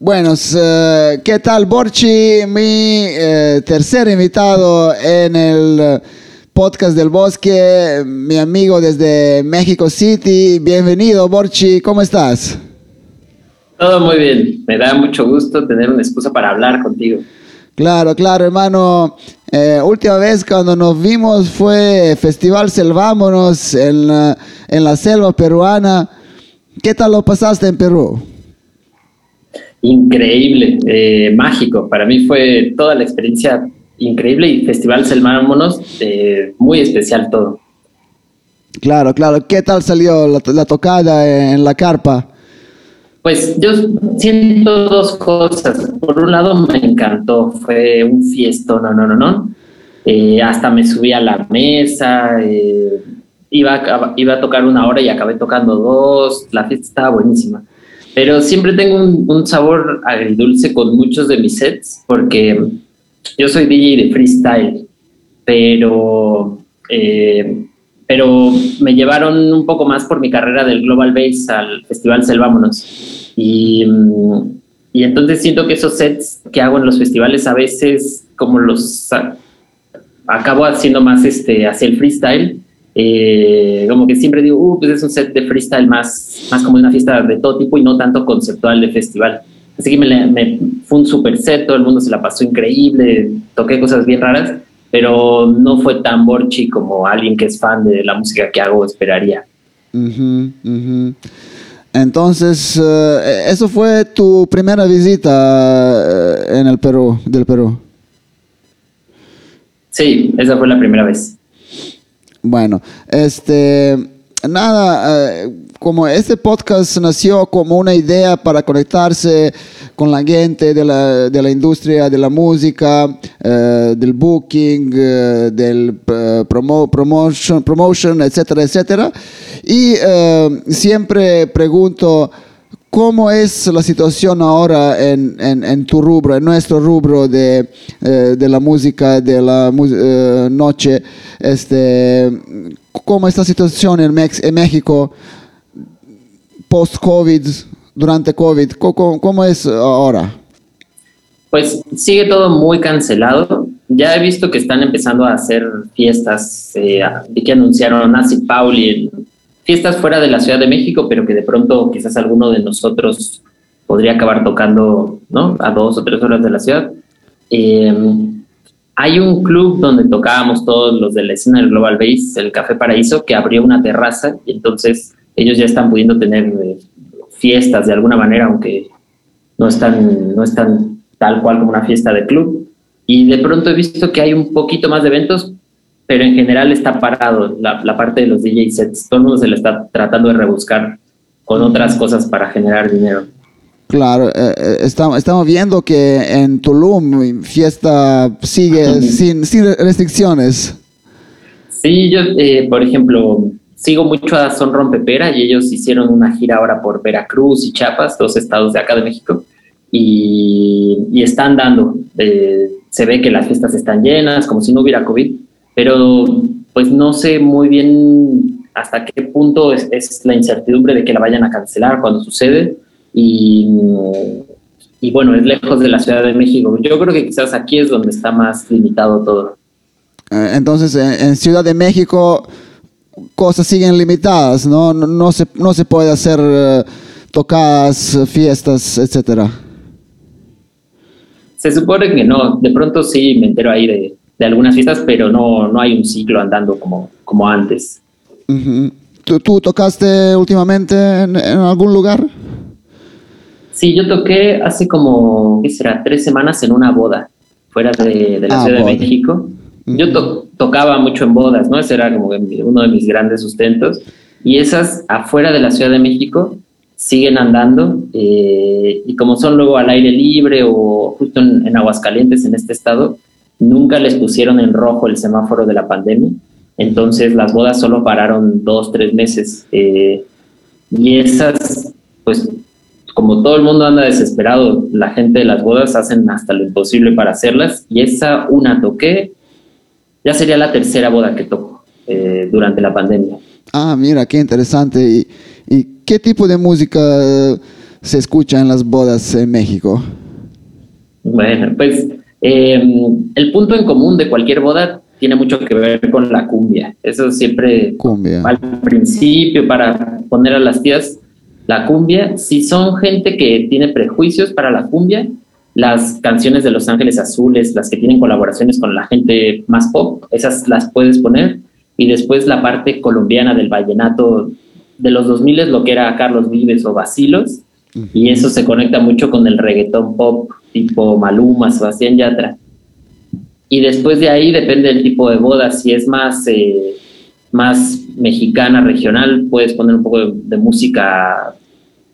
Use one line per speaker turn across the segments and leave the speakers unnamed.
Bueno, eh, ¿qué tal Borchi? Mi eh, tercer invitado en el podcast del bosque, mi amigo desde México City. Bienvenido Borchi, ¿cómo estás?
Todo muy bien, me da mucho gusto tener una excusa para hablar contigo.
Claro, claro, hermano. Eh, última vez cuando nos vimos fue Festival Selvámonos en en la selva peruana. ¿Qué tal lo pasaste en Perú?
Increíble, eh, mágico. Para mí fue toda la experiencia increíble y Festival Selvámonos, eh, muy especial todo.
Claro, claro. ¿Qué tal salió la tocada en la carpa?
Pues yo siento dos cosas. Por un lado me encantó, fue un fiesto, no, no, no, no. Eh, hasta me subí a la mesa, iba, a, iba a tocar una hora y acabé tocando dos, la fiesta estaba buenísima. Pero siempre tengo un, sabor agridulce con muchos de mis sets, porque yo soy DJ de freestyle, pero eh, pero me llevaron un poco más por mi carrera del Global Bass al Festival Selvámonos. Y, mm, y entonces siento que esos sets que hago en los festivales a veces como los acabo haciendo más este, hacia el freestyle. Eh, como que siempre digo, uh, pues es un set de freestyle más, más como una fiesta de todo tipo y no tanto conceptual de festival. Así que me, me fue un super set, todo el mundo se la pasó increíble, toqué cosas bien raras pero no fue tan borchi como alguien que es fan de la música que hago esperaría.
Entonces, eh, eso fue tu primera visita eh, en el Perú, del Perú.
Sí, esa fue la primera vez.
Bueno, este, nada, eh, como este podcast nació como una idea para conectarse con la gente de la, de la industria de la música, eh, del booking, eh, del uh, promotion, promotion, etcétera, etcétera. Y siempre pregunto, ¿Cómo es la situación ahora en, en, en, tu rubro, en nuestro rubro de, de la música, de la noche? Este, ¿Cómo es la situación en, en México post-COVID? durante COVID? ¿Cómo, es ahora?
Pues sigue todo muy cancelado. Ya he visto que están empezando a hacer fiestas, eh, que anunciaron Nancy Pauli, fiestas fuera de la Ciudad de México, pero que de pronto quizás alguno de nosotros podría acabar tocando ¿no? a dos o tres horas de la ciudad. Em, hay un club donde tocábamos todos los de la escena del Global Bass, el Café Paraíso, que abrió una terraza y entonces ellos ya están pudiendo tener eh, fiestas de alguna manera, aunque no están, no están tal cual como una fiesta de club. Y de pronto he visto que hay un poquito más de eventos, pero en general está parado la, la parte de los DJ sets. Todo el mundo se le está tratando de rebuscar con otras cosas para generar dinero.
Claro, eh, eh, estamos, estamos viendo que en Tulum fiesta sigue sin, sin restricciones.
Sí, yo, eh, por ejemplo, sigo mucho a Son Rompepera y ellos hicieron una gira ahora por Veracruz y Chiapas, dos estados de acá de México, y, están dando. Eh, se ve que las fiestas están llenas, como si no hubiera COVID, pero pues no sé muy bien hasta qué punto es, la incertidumbre de que la vayan a cancelar cuando sucede. Y, y bueno, es lejos de la Ciudad de México. Yo creo que quizás aquí es donde está más limitado todo.
Eh, entonces, en Ciudad de México cosas siguen limitadas, ¿no? No, se, no se puede hacer eh, tocadas, fiestas, etcétera.
Se supone que no, de pronto sí me entero ahí de, de algunas fiestas, pero no, no hay un ciclo andando como, como antes.
¿Tú, tocaste últimamente en, algún lugar?
Sí, yo toqué hace como, ¿qué será? Tres semanas en una boda fuera de, la ah, Ciudad de México. Yo tocaba mucho en bodas, ¿no? Ese era como uno de mis grandes sustentos. Y esas afuera de la Ciudad de México siguen andando eh, y como son luego al aire libre o justo en, Aguascalientes, en este estado, nunca les pusieron en rojo el semáforo de la pandemia. Entonces las bodas solo pararon dos, tres meses. Eh, y esas, pues como todo el mundo anda desesperado, la gente de las bodas hacen hasta lo imposible para hacerlas. Y esa una toqué ya sería la tercera boda que toco eh, durante la pandemia.
Ah, mira, qué interesante. ¿Y, qué tipo de música se escucha en las bodas en México?
Bueno, pues em, el punto en común de cualquier boda tiene mucho que ver con la cumbia. Eso siempre
cumbia.
al principio para poner a las tías la cumbia. Si son gente que tiene prejuicios para la cumbia, las canciones de Los Ángeles Azules, las que tienen colaboraciones con la gente más pop, esas las puedes poner. Y después la parte colombiana del vallenato de los 2000 lo que era Carlos Vives o Basilos. Y eso se conecta mucho con el reggaetón pop tipo Maluma, Sebastián Yatra. Y después de ahí depende del tipo de boda. Si es más, eh, más mexicana, regional, puedes poner un poco de, música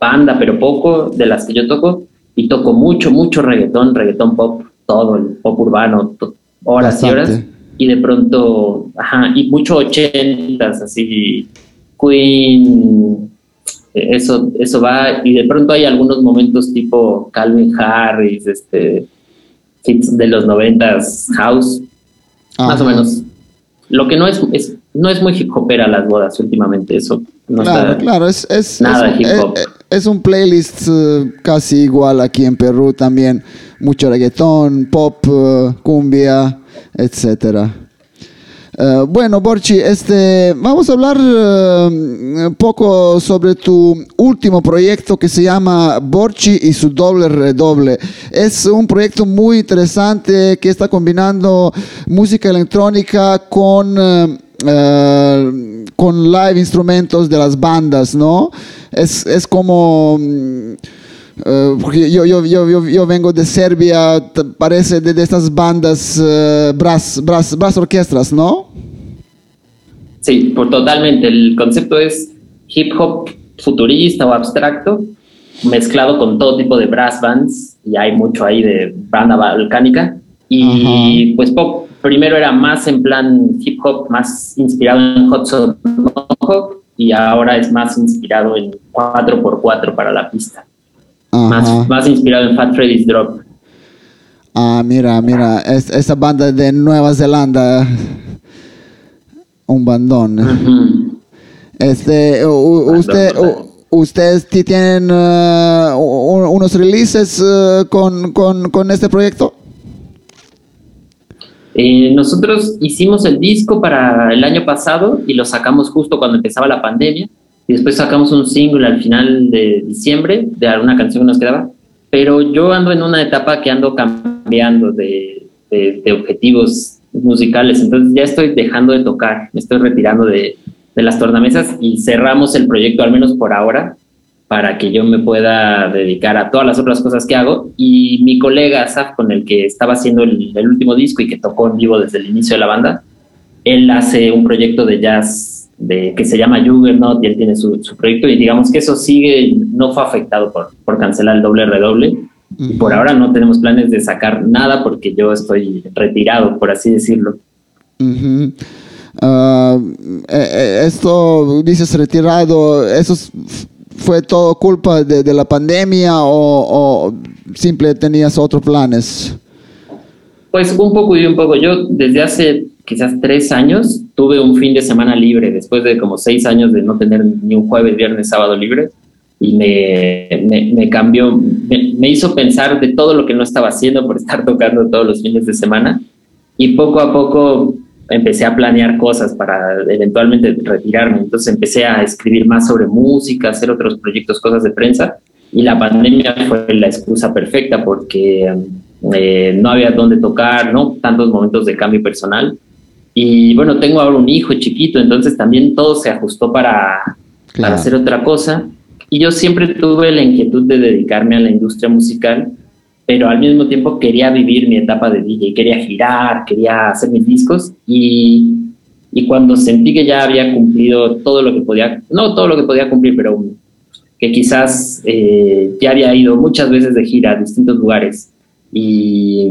banda, pero poco de las que yo toco. Y toco mucho, mucho reggaetón, reggaetón pop, todo, el pop urbano, horas y horas. Y de pronto, ajá, y mucho ochentas, así, Queen, eso, eso va. Y de pronto hay algunos momentos tipo Calvin Harris, este hits de los noventas, house, más o menos. Lo que no es, es no es muy hip hopera las bodas últimamente, eso no
claro, claro, es, es,
nada
es,
hip hop.
Es, un playlist uh, casi igual aquí en Perú también, mucho reggaetón, pop, uh, cumbia, etcétera. Uh, bueno, Borchi, este, vamos a hablar un poco sobre tu último proyecto que se llama Borchi y su doble redoble. Es un proyecto muy interesante que está combinando música electrónica con, uh, con live instrumentos de las bandas, ¿no? Es, es como... Uh, porque yo, yo, yo, yo, vengo de Serbia, parece de, de estas bandas uh, brass, brass, brass orquestas, ¿no?
Sí, por totalmente. El concepto es hip hop futurista o abstracto, mezclado con todo tipo de brass bands, y hay mucho ahí de banda balcánica. Y pues pop, primero era más en plan hip hop, más inspirado en Hudson Mohawk, y ahora es más inspirado en 4x4 para la pista. Más, más, inspirado en Fat Freddy's Drop.
Ah, mira, mira, es, esa banda de Nueva Zelanda, un bandón. Uh -huh. Este, usted, ustedes tienen uh, unos releases uh, con, con, con, este proyecto.
Eh, nosotros hicimos el disco para el año pasado y lo sacamos justo cuando empezaba la pandemia y después sacamos un single al final de diciembre de alguna canción que nos quedaba, pero yo ando en una etapa que ando cambiando de, de, objetivos musicales, entonces ya estoy dejando de tocar, me estoy retirando de, de, las tornamesas y cerramos el proyecto, al menos por ahora, para que yo me pueda dedicar a todas las otras cosas que hago. Y mi colega Asaf, con el que estaba haciendo el, el último disco y que tocó en vivo desde el inicio de la banda, él hace un proyecto de jazz de, que se llama Juggernaut y él tiene su, su, proyecto y digamos que eso sigue, no fue afectado por, por cancelar el doble redoble. Y por ahora no tenemos planes de sacar nada porque yo estoy retirado, por así decirlo.
Uh -huh. uh, eh, esto, dices retirado, ¿eso fue todo culpa de, de la pandemia o, o simple tenías otros planes?
Pues un poco y un poco. Yo desde hace quizás tres años tuve un fin de semana libre después de como seis años de no tener ni un jueves, viernes, sábado libre y me, me, me cambió, me, me, hizo pensar de todo lo que no estaba haciendo por estar tocando todos los fines de semana y poco a poco empecé a planear cosas para eventualmente retirarme. Entonces empecé a escribir más sobre música, hacer otros proyectos, cosas de prensa y la pandemia fue la excusa perfecta porque eh, no había dónde tocar, ¿no? Tantos momentos de cambio personal y bueno, tengo ahora un hijo chiquito, entonces también todo se ajustó para, claro. para hacer otra cosa. Y yo siempre tuve la inquietud de dedicarme a la industria musical, pero al mismo tiempo quería vivir mi etapa de DJ, quería girar, quería hacer mis discos y, y cuando sentí que ya había cumplido todo lo que podía, no todo lo que podía cumplir, pero que quizás eh, ya había ido muchas veces de gira a distintos lugares y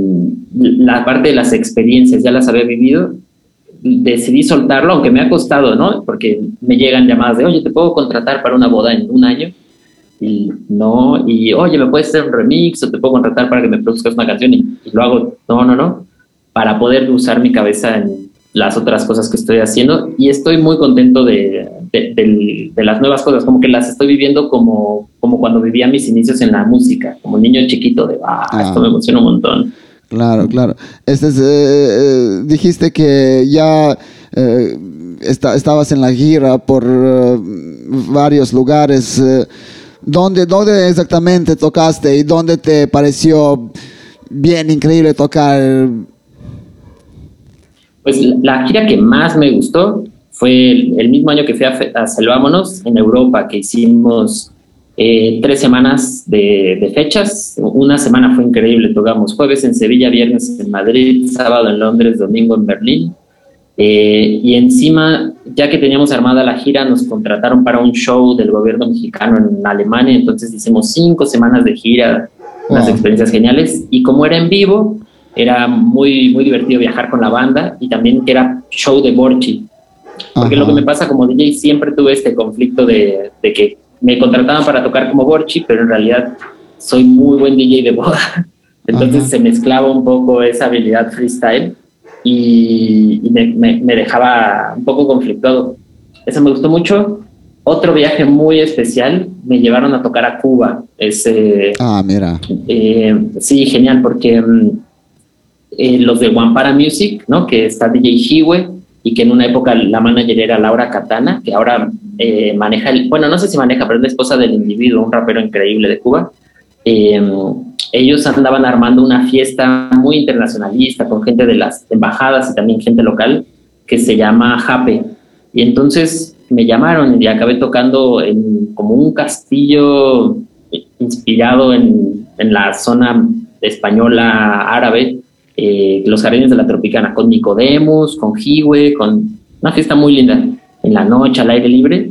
la parte de las experiencias ya las había vivido, decidí soltarlo, aunque me ha costado, ¿no? Porque me llegan llamadas de, oye, te puedo contratar para una boda en un año. Y no, y oye, me puedes hacer un remix o te puedo contratar para que me produzcas una canción y, y lo hago. No, no, no. Para poder usar mi cabeza en, las otras cosas que estoy haciendo y estoy muy contento de, de, las nuevas cosas, como que las estoy viviendo como, como cuando vivía mis inicios en la música, como niño chiquito de, ah, esto me emociona un montón.
Claro, claro. Este es, eh, eh, dijiste que ya eh, estabas en la gira por varios lugares. ¿Dónde, ¿Dónde exactamente tocaste y dónde te pareció bien increíble tocar?
Pues la gira que más me gustó fue el, mismo año que fui a, a Salvámonos en Europa, que hicimos eh, tres semanas de, fechas. Una semana fue increíble, tocamos jueves en Sevilla, viernes en Madrid, sábado en Londres, domingo en Berlín. Eh, y encima, ya que teníamos armada la gira, nos contrataron para un show del gobierno mexicano en Alemania, entonces hicimos cinco semanas de gira, unas experiencias geniales. Y como era en vivo, era muy, muy divertido viajar con la banda y también que era show de Borchi. Porque lo que me pasa como DJ, siempre tuve este conflicto de, de que me contrataban para tocar como Borchi, pero en realidad soy muy buen DJ de boda. Entonces se mezclaba un poco esa habilidad freestyle y, me, dejaba un poco conflictuado. Eso me gustó mucho. Otro viaje muy especial, me llevaron a tocar a Cuba. Ese,
ah, mira.
Eh, sí, genial, porque mm, eh, los de One Para Music, ¿no? que está DJ Hiwe, y que en una época la manager era Laura Katana, que ahora eh, maneja, el, bueno, no sé si maneja, pero es la esposa del individuo, un rapero increíble de Cuba. Em, ellos andaban armando una fiesta muy internacionalista con gente de las embajadas y también gente local que se llama Jape. Y entonces me llamaron y acabé tocando en como un castillo inspirado en, en la zona española árabe eh, los jardines de la Tropicana, con Nicodemus, con Jiwe, con una fiesta muy linda en la noche, al aire libre.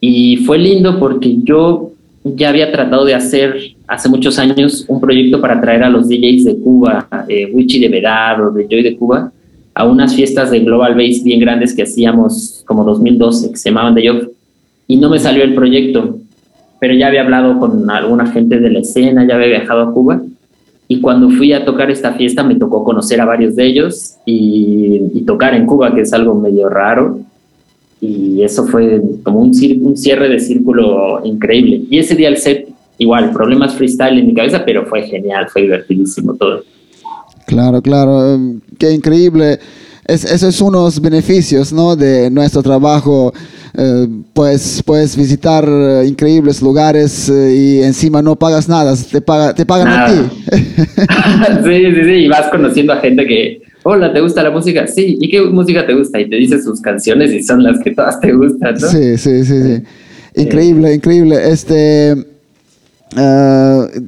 Y fue lindo porque yo ya había tratado de hacer hace muchos años un proyecto para traer a los DJs de Cuba, eh, Wichi de Vedad o de Joy de Cuba, a unas fiestas de Global Base bien grandes que hacíamos como 2012, que se llamaban The Job. Y no me salió el proyecto, pero ya había hablado con alguna gente de la escena, ya había viajado a Cuba y cuando fui a tocar esta fiesta me tocó conocer a varios de ellos y, tocar en Cuba, que es algo medio raro. Y eso fue como un, un cierre de círculo increíble. Y ese día el set, igual, problemas freestyle en mi cabeza, pero fue genial, fue divertidísimo todo.
Claro, claro, qué increíble. Es, eso es unos beneficios ¿no? de nuestro trabajo eh, pues puedes visitar eh, increíbles lugares eh, y encima no pagas nada, te, paga, te pagan a ti.
sí, sí, sí, y vas conociendo a gente que, hola, ¿te gusta la música? Sí, ¿y qué música te gusta? Y te dice sus canciones y son las que todas te gustan, ¿no?
Sí, sí, sí, sí. Increíble, increíble. Este...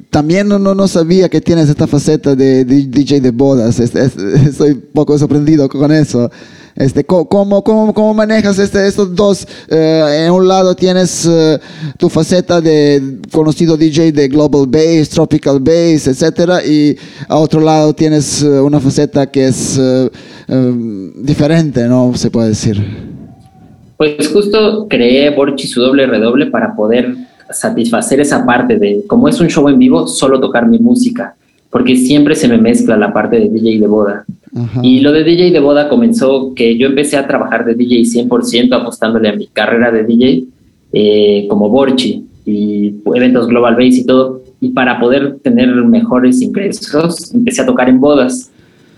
también no, no, sabía que tienes esta faceta de, DJ de bodas. estoy un poco sorprendido con eso. Este, ¿cómo, cómo, cómo manejas este, estos dos? Eh, en un lado tienes eh, tu faceta de conocido DJ de Global Bass, Tropical Bass, etcétera, y a otro lado tienes eh, una faceta que es diferente, ¿no? Se puede decir.
Pues justo creé Borchi su doble redoble para poder satisfacer esa parte de, como es un show en vivo, solo tocar mi música porque siempre se me mezcla la parte de DJ de boda. Y lo de DJ de boda comenzó que yo empecé a trabajar de DJ 100% apostándole a mi carrera de DJ eh, como Borchi y eventos Global Base y todo. Y para poder tener mejores ingresos, empecé a tocar en bodas.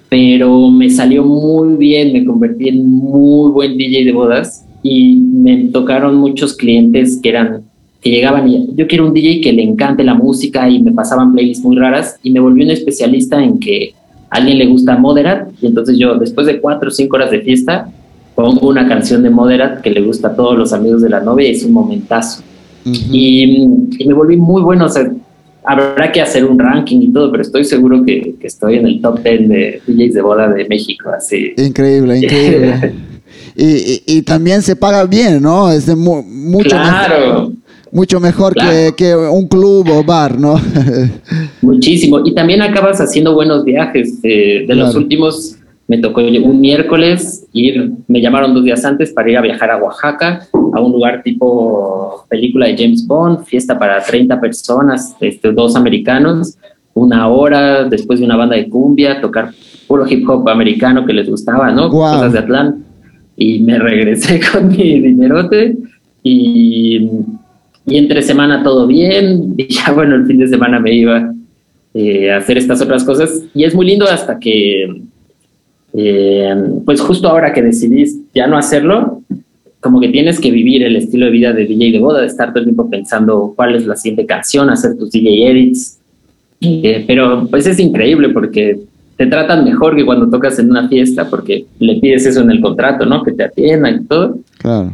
Pero me salió muy bien, me convertí en muy buen DJ de bodas y me tocaron muchos clientes que eran que llegaban y yo quiero un DJ que le encante la música y me pasaban playlists muy raras y me volví un especialista en que a alguien le gusta Moderat y entonces yo después de cuatro o cinco horas de fiesta pongo una canción de Moderat que le gusta a todos los amigos de la novia y es un momentazo. y, me volví muy bueno, o sea, habrá que hacer un ranking y todo, pero estoy seguro que, estoy en el top 10 de DJs de boda de México, así.
Increíble, increíble. y, y, también se paga bien, ¿no? Es de mucho
claro
mucho mejor que, que, un club o bar, ¿no?
Muchísimo. Y también acabas haciendo buenos viajes. Eh, de los últimos, me tocó un miércoles ir, me llamaron dos días antes para ir a viajar a Oaxaca, a un lugar tipo película de James Bond, fiesta para 30 personas, este, dos americanos, una hora después de una banda de cumbia, tocar puro hip hop americano que les gustaba, ¿no? Cosas de Atlanta. Y me regresé con mi dinerote y, y entre semana todo bien. Y ya, bueno, el fin de semana me iba eh, a hacer estas otras cosas. Y es muy lindo hasta que, eh, pues justo ahora que decidís ya no hacerlo, como que tienes que vivir el estilo de vida de DJ de boda, de estar todo el tiempo pensando cuál es la siguiente canción, hacer tus DJ edits. Eh, pero pues es increíble porque te tratan mejor que cuando tocas en una fiesta porque le pides eso en el contrato, ¿no? Que te atiendan y todo.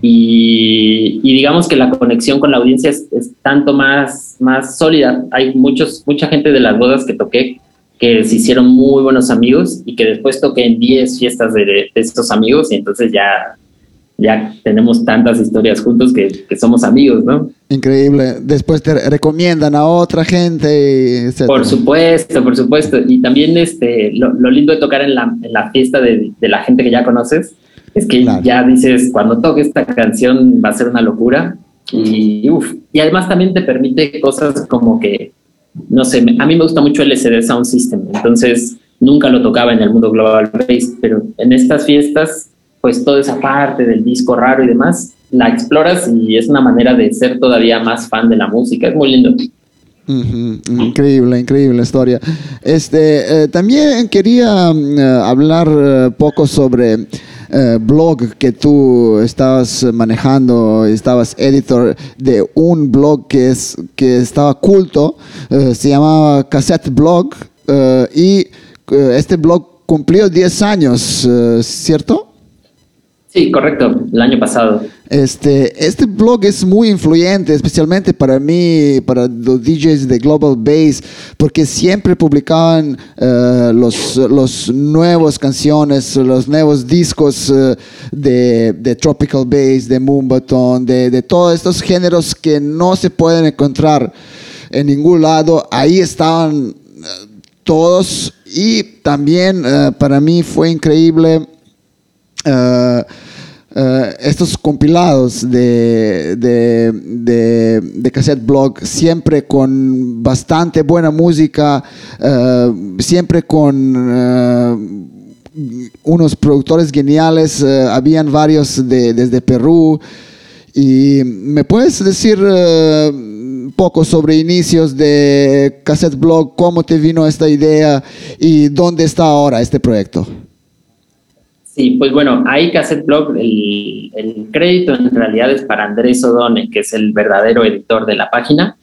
Y, digamos que la conexión con la audiencia es, tanto más, más sólida. Hay muchos, mucha gente de las bodas que toqué que se hicieron muy buenos amigos y que después toqué en 10 fiestas de, de estos amigos y entonces ya ya tenemos tantas historias juntos que, somos amigos, ¿no?
Increíble. Después te recomiendan a otra gente,
Por supuesto, por supuesto. Y también este, lo, lindo de tocar en la, en la fiesta de, de, la gente que ya conoces es que ya dices, cuando toque esta canción va a ser una locura. Y, uf, y además también te permite cosas como que, no sé, a mí me gusta mucho el SD Sound System, entonces nunca lo tocaba en el mundo global bass, pero en estas fiestas pues toda esa parte del disco raro y demás, la exploras y es una manera de ser todavía más fan de la música. Es muy lindo.
Increíble, increíble historia. Este, eh, también quería mm, eh, hablar uh, poco sobre blog que tú estabas manejando, estabas editor de un blog que es que estaba culto, se llamaba Cassette Blog y este blog cumplió 10 años, ¿cierto?
Sí, correcto, el año pasado.
Este, este blog es muy influyente, especialmente para mí, para los DJs de Global Bass, porque siempre publicaban uh, los, los nuevos canciones, los nuevos discos uh, de, de, Tropical Bass, de Moonbaton, de, de todos estos géneros que no se pueden encontrar en ningún lado. Ahí estaban uh, todos y también para mí fue increíble Uh, uh, estos compilados de, de, de, cassette blog, siempre con bastante buena música, uh, siempre con unos productores geniales, habían varios de, desde Perú. ¿Y me puedes decir un poco sobre inicios de Cassette Blog, cómo te vino esta idea y dónde está ahora este proyecto?
Sí, pues bueno, hay Cassette Blog, el, el, crédito en realidad es para Andrés Odone, que es el verdadero editor de la página.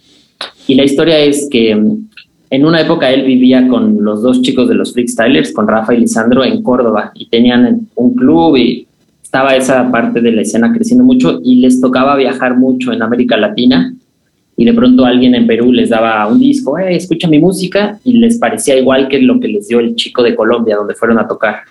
Y la historia es que mm, en una época él vivía con los dos chicos de los Freakstylers, con Rafa y Lisandro, en Córdoba, y tenían un club y estaba esa parte de la escena creciendo mucho y les tocaba viajar mucho en América Latina y de pronto alguien en Perú les daba un disco, eh, escucha mi música y les parecía igual que lo que les dio el chico de Colombia donde fueron a tocar.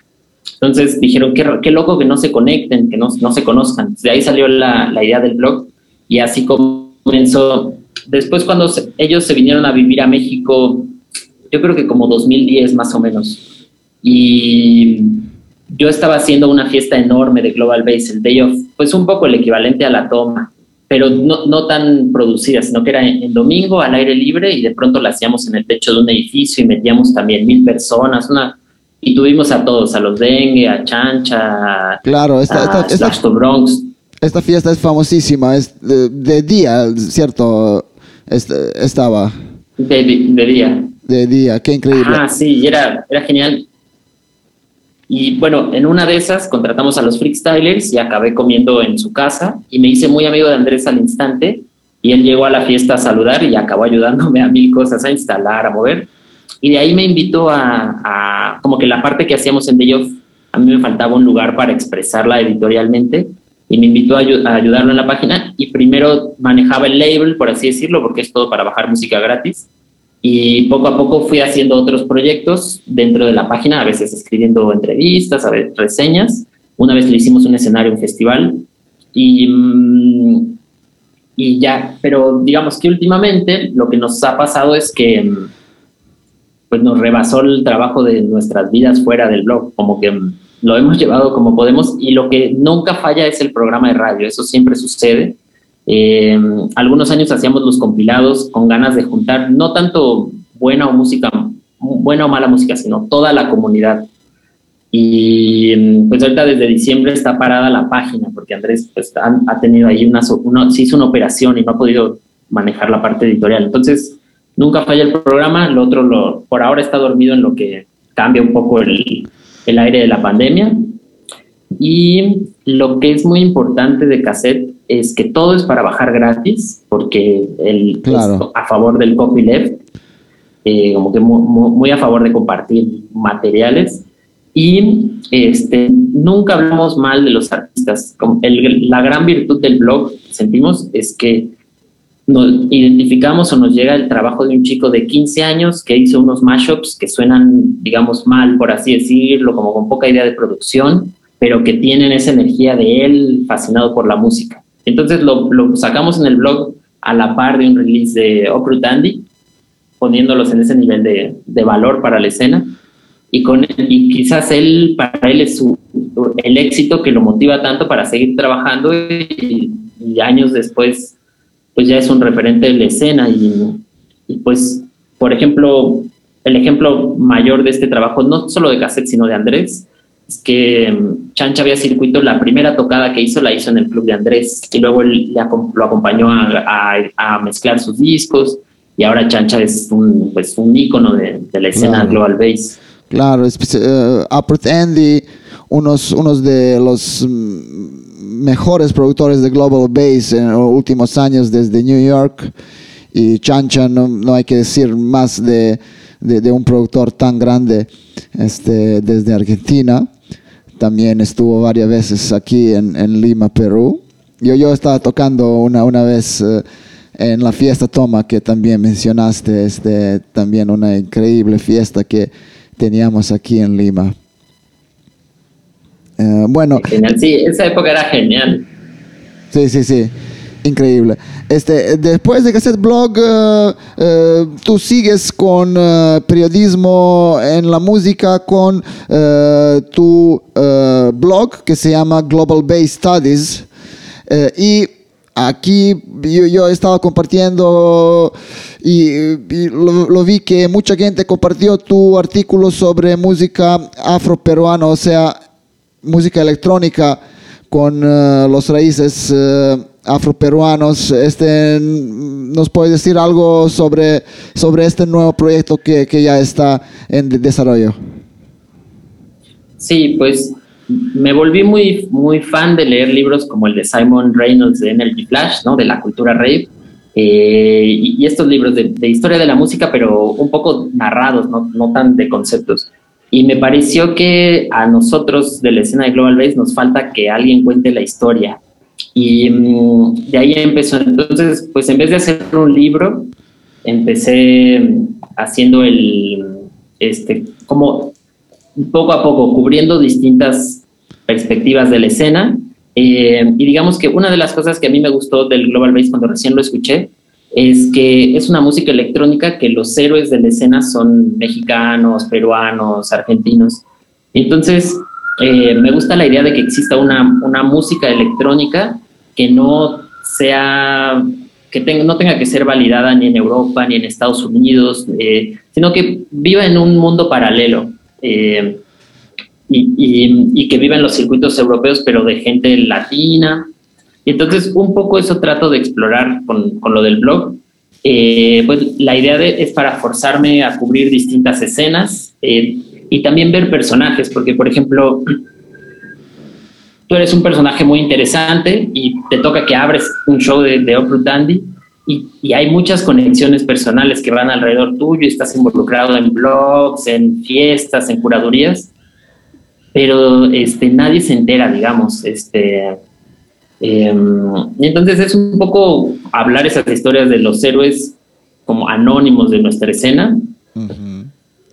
Entonces dijeron, qué, qué loco que no se conecten, que no, no se conozcan. De ahí salió la, la, idea del blog y así comenzó. Después cuando ellos se vinieron a vivir a México, yo creo que como 2010 más o menos, y yo estaba haciendo una fiesta enorme de Global Base, el Day of, pues un poco el equivalente a la toma, pero no, no tan producida, sino que era en, en, domingo al aire libre y de pronto la hacíamos en el techo de un edificio y metíamos también mil personas, una, y tuvimos a todos, a los dengue, a Chancha,
claro, esta,
a esta, esta,
Bronx. Esta fiesta es famosísima, es de, día, ¿cierto? Estaba.
De, de, día.
De día, qué increíble.
Ah, sí, era, era genial. Y bueno, en una de esas contratamos a los Freakstylers y acabé comiendo en su casa y me hice muy amigo de Andrés al instante y él llegó a la fiesta a saludar y acabó ayudándome a mil cosas, a instalar, a mover. Y de ahí me invitó a, como que la parte que hacíamos en Day a mí me faltaba un lugar para expresarla editorialmente y me invitó a, ayudarlo en la página y primero manejaba el label, por así decirlo, porque es todo para bajar música gratis. Y poco a poco fui haciendo otros proyectos dentro de la página, a veces escribiendo entrevistas, a veces reseñas. Una vez le hicimos un escenario, un festival. Y, mm, y ya, pero digamos que últimamente lo que nos ha pasado es que mm, pues nos rebasó el trabajo de nuestras vidas fuera del blog, como que lo hemos llevado como podemos y lo que nunca falla es el programa de radio, eso siempre sucede. Eh, algunos años hacíamos los compilados con ganas de juntar no tanto buena o música, buena o mala música, sino toda la comunidad. Y pues ahorita desde diciembre está parada la página porque Andrés pues, ha, tenido ahí una, una, se hizo una operación y no ha podido manejar la parte editorial. Entonces, nunca falla el programa, el otro lo, por ahora está dormido en lo que cambia un poco el, el aire de la pandemia. Y lo que es muy importante de cassette es que todo es para bajar gratis, porque el, a favor del copyleft, eh, como que muy, a favor de compartir materiales. Y este, nunca hablamos mal de los artistas. la gran virtud del blog, sentimos, es que nos identificamos o nos llega el trabajo de un chico de 15 años que hizo unos mashups que suenan, digamos, mal, por así decirlo, como con poca idea de producción, pero que tienen esa energía de él fascinado por la música. Entonces lo, sacamos en el blog a la par de un release de Uproot Andy, poniéndolos en ese nivel de, de valor para la escena y, con, y quizás él, para él es su, el éxito que lo motiva tanto para seguir trabajando y, años después pues ya es un referente de la escena y, pues por ejemplo el ejemplo mayor de este trabajo no solo de cassette sino de Andrés es que mm, Chancha había circuito la primera tocada que hizo la hizo en el club de Andrés y luego él lo acompañó a, a, mezclar sus discos y ahora Chancha es un pues un ícono de, de la escena global bass.
Claro, uh, Andy, unos, unos de los mejores productores de Global Bass en los últimos años desde New York. Y Chancha, no, no hay que decir más de, de, un productor tan grande este, desde Argentina. También estuvo varias veces aquí en, Lima, Perú. Yo, yo estaba tocando una, una vez eh, en la fiesta Toma, que también mencionaste, este, también una increíble fiesta que teníamos aquí en Lima.
Eh, bueno. Genial, sí, esa época era genial.
Sí, sí, sí. Increíble. Este, después de Cassette Blog, uh, uh, tú sigues con uh, periodismo en la música con tu blog que se llama Global Base Studies. y aquí yo, yo estaba compartiendo y, lo, vi que mucha gente compartió tu artículo sobre música afroperuana, o sea, música electrónica con uh, los raíces uh, afroperuanos. Este, ¿Nos puedes decir algo sobre, sobre este nuevo proyecto que, que ya está en desarrollo?
Sí, pues me volví muy, muy fan de leer libros como el de Simon Reynolds de Energy Flash, ¿no? De la cultura rave. Eh, y, estos libros de, historia de la música, pero un poco narrados, ¿no? no tan de conceptos. Y me pareció que a nosotros de la escena de Global Base nos falta que alguien cuente la historia. Y mm, de ahí empezó. Entonces, pues en vez de hacer un libro, empecé haciendo el, este, como poco a poco, cubriendo distintas perspectivas de la escena. Eh, y digamos que una de las cosas que a mí me gustó del Global Bass cuando recién lo escuché es que es una música electrónica que los héroes de la escena son mexicanos, peruanos, argentinos. Entonces, eh, me gusta la idea de que exista una, una música electrónica que no sea que no tenga que ser validada ni en Europa ni en Estados Unidos, eh, sino que viva en un mundo paralelo. Eh, y, que viva en los circuitos europeos, pero de gente latina. Y entonces, un poco eso trato de explorar con, con lo del blog. Eh, pues la idea de, es para forzarme a cubrir distintas escenas eh, y también ver personajes, porque, por ejemplo, tú eres un personaje muy interesante y te toca que abres un show de, de Dandy y, hay muchas conexiones personales que van alrededor tuyo, y estás involucrado en blogs, en fiestas, en curadurías, pero este, nadie se entera, digamos. Este, em, entonces es un poco hablar esas historias de los héroes como anónimos de nuestra escena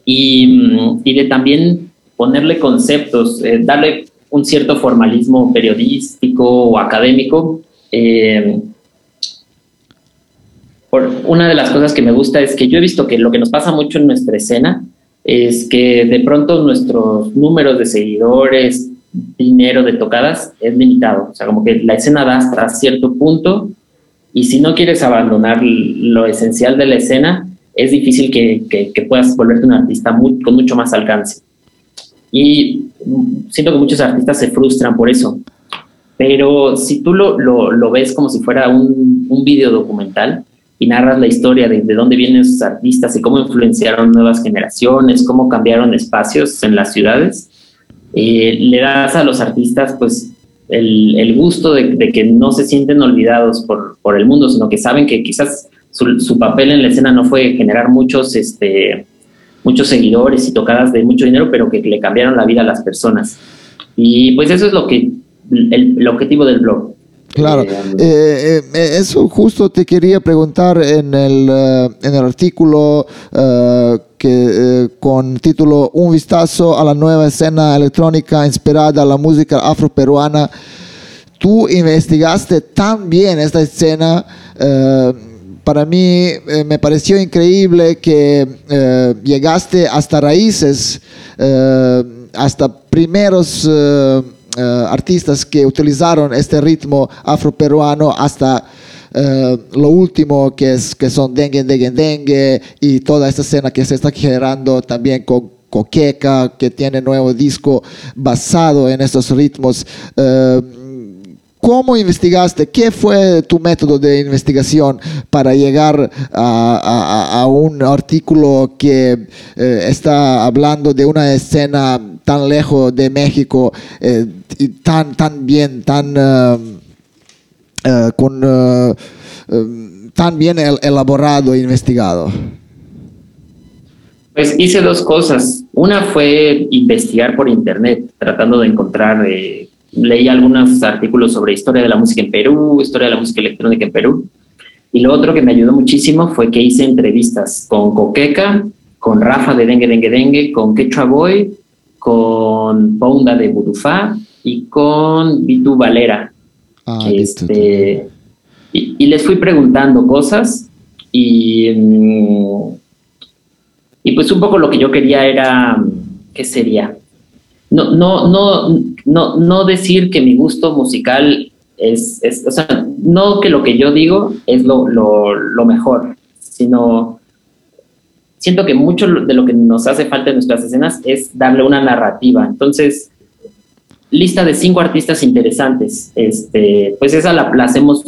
y, y, de también ponerle conceptos, eh, darle un cierto formalismo periodístico o académico. Eh, por una de las cosas que me gusta es que yo he visto que lo que nos pasa mucho en nuestra escena es que de pronto nuestros números de seguidores, dinero de tocadas es limitado. O sea, como que la escena da hasta cierto punto y si no quieres abandonar lo esencial de la escena, es difícil que, que, puedas volverte un artista con mucho más alcance. Y siento que muchos artistas se frustran por eso. Pero si tú lo, lo, ves como si fuera un, un video documental y narras la historia de, de dónde vienen esos artistas y cómo influenciaron nuevas generaciones, cómo cambiaron espacios en las ciudades, eh, le das a los artistas pues el, el gusto de, de, que no se sienten olvidados por, por, el mundo, sino que saben que quizás su, su, papel en la escena no fue generar muchos, este, muchos seguidores y tocadas de mucho dinero, pero que le cambiaron la vida a las personas. Y pues eso es lo que el, objetivo del blog.
Claro, eh, eh, eh, eso justo te quería preguntar en el, en el artículo que, con título Un vistazo a la nueva escena electrónica inspirada a la música afroperuana. Tú investigaste tan bien esta escena para mí me pareció increíble que llegaste hasta raíces, hasta primeros artistas que utilizaron este ritmo afroperuano hasta uh, lo último que, es, que son Dengue, Dengue, Dengue y toda esta escena que se está generando también con Coqueca, que tiene nuevo disco basado en estos ritmos. Uh, ¿Cómo investigaste? ¿Qué fue tu método de investigación para llegar a, un artículo que eh, está hablando de una escena tan lejos de México eh, y tan, tan bien, tan, uh, con, uh, tan bien el, elaborado e investigado?
Pues hice dos cosas. Una fue investigar por internet, tratando de encontrar eh, leí algunos artículos sobre historia de la música en Perú, historia de la música electrónica en Perú. Y lo otro que me ayudó muchísimo fue que hice entrevistas con Coqueca, con Rafa de Dengue Dengue Dengue, con Quechua Boy, con Ponda de Burufá y con Vitu Valera. Ah, este, y, y, les fui preguntando cosas y, mm, y pues un poco lo que yo quería era, ¿qué sería? no, no, no, no, no decir que mi gusto musical es, es, o sea, no que lo que yo digo es lo, lo, lo mejor, sino siento que mucho de lo que nos hace falta en nuestras escenas es darle una narrativa. Entonces, lista de cinco artistas interesantes, este, pues esa la, hacemos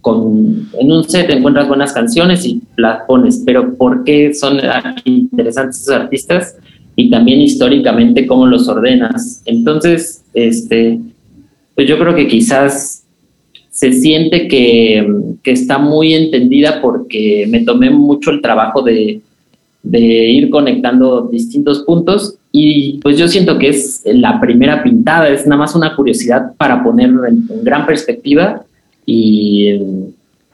con, en un set encuentras buenas canciones y las pones, pero ¿por qué son interesantes esos artistas? y también históricamente cómo los ordenas. Entonces, este, pues yo creo que quizás se siente que, que está muy entendida porque me tomé mucho el trabajo de, de ir conectando distintos puntos y pues yo siento que es la primera pintada, es nada más una curiosidad para poner en, en gran perspectiva y,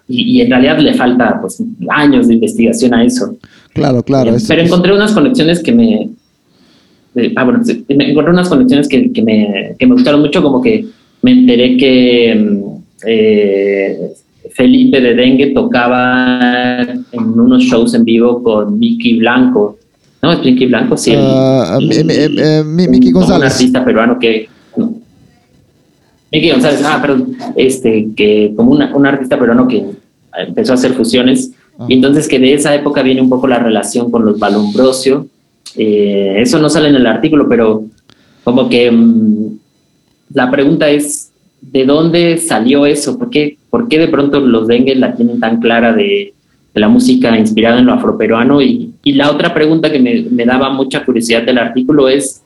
y, y, en realidad le falta pues años de investigación a eso.
Claro, claro.
Pero encontré unas conexiones que me, ah, bueno, encontré unas conexiones que, que, me, que, me, gustaron mucho, como que me enteré que mm, eh, Felipe de Dengue tocaba en unos shows en vivo con Mickey Blanco. ¿No es Mickey Blanco? Sí. Uh,
Mickey González.
Un artista peruano que... No. Mickey González, ah, perdón, este, que como una, un artista peruano que empezó a hacer fusiones, y entonces que de esa época viene un poco la relación con los Balumbrosio, eh, eso no sale en el artículo, pero como que mm, la pregunta es, ¿de dónde salió eso? ¿Por qué, por qué de pronto los dengues la tienen tan clara de, la música inspirada en lo afroperuano? Y, y la otra pregunta que me, daba mucha curiosidad del artículo es,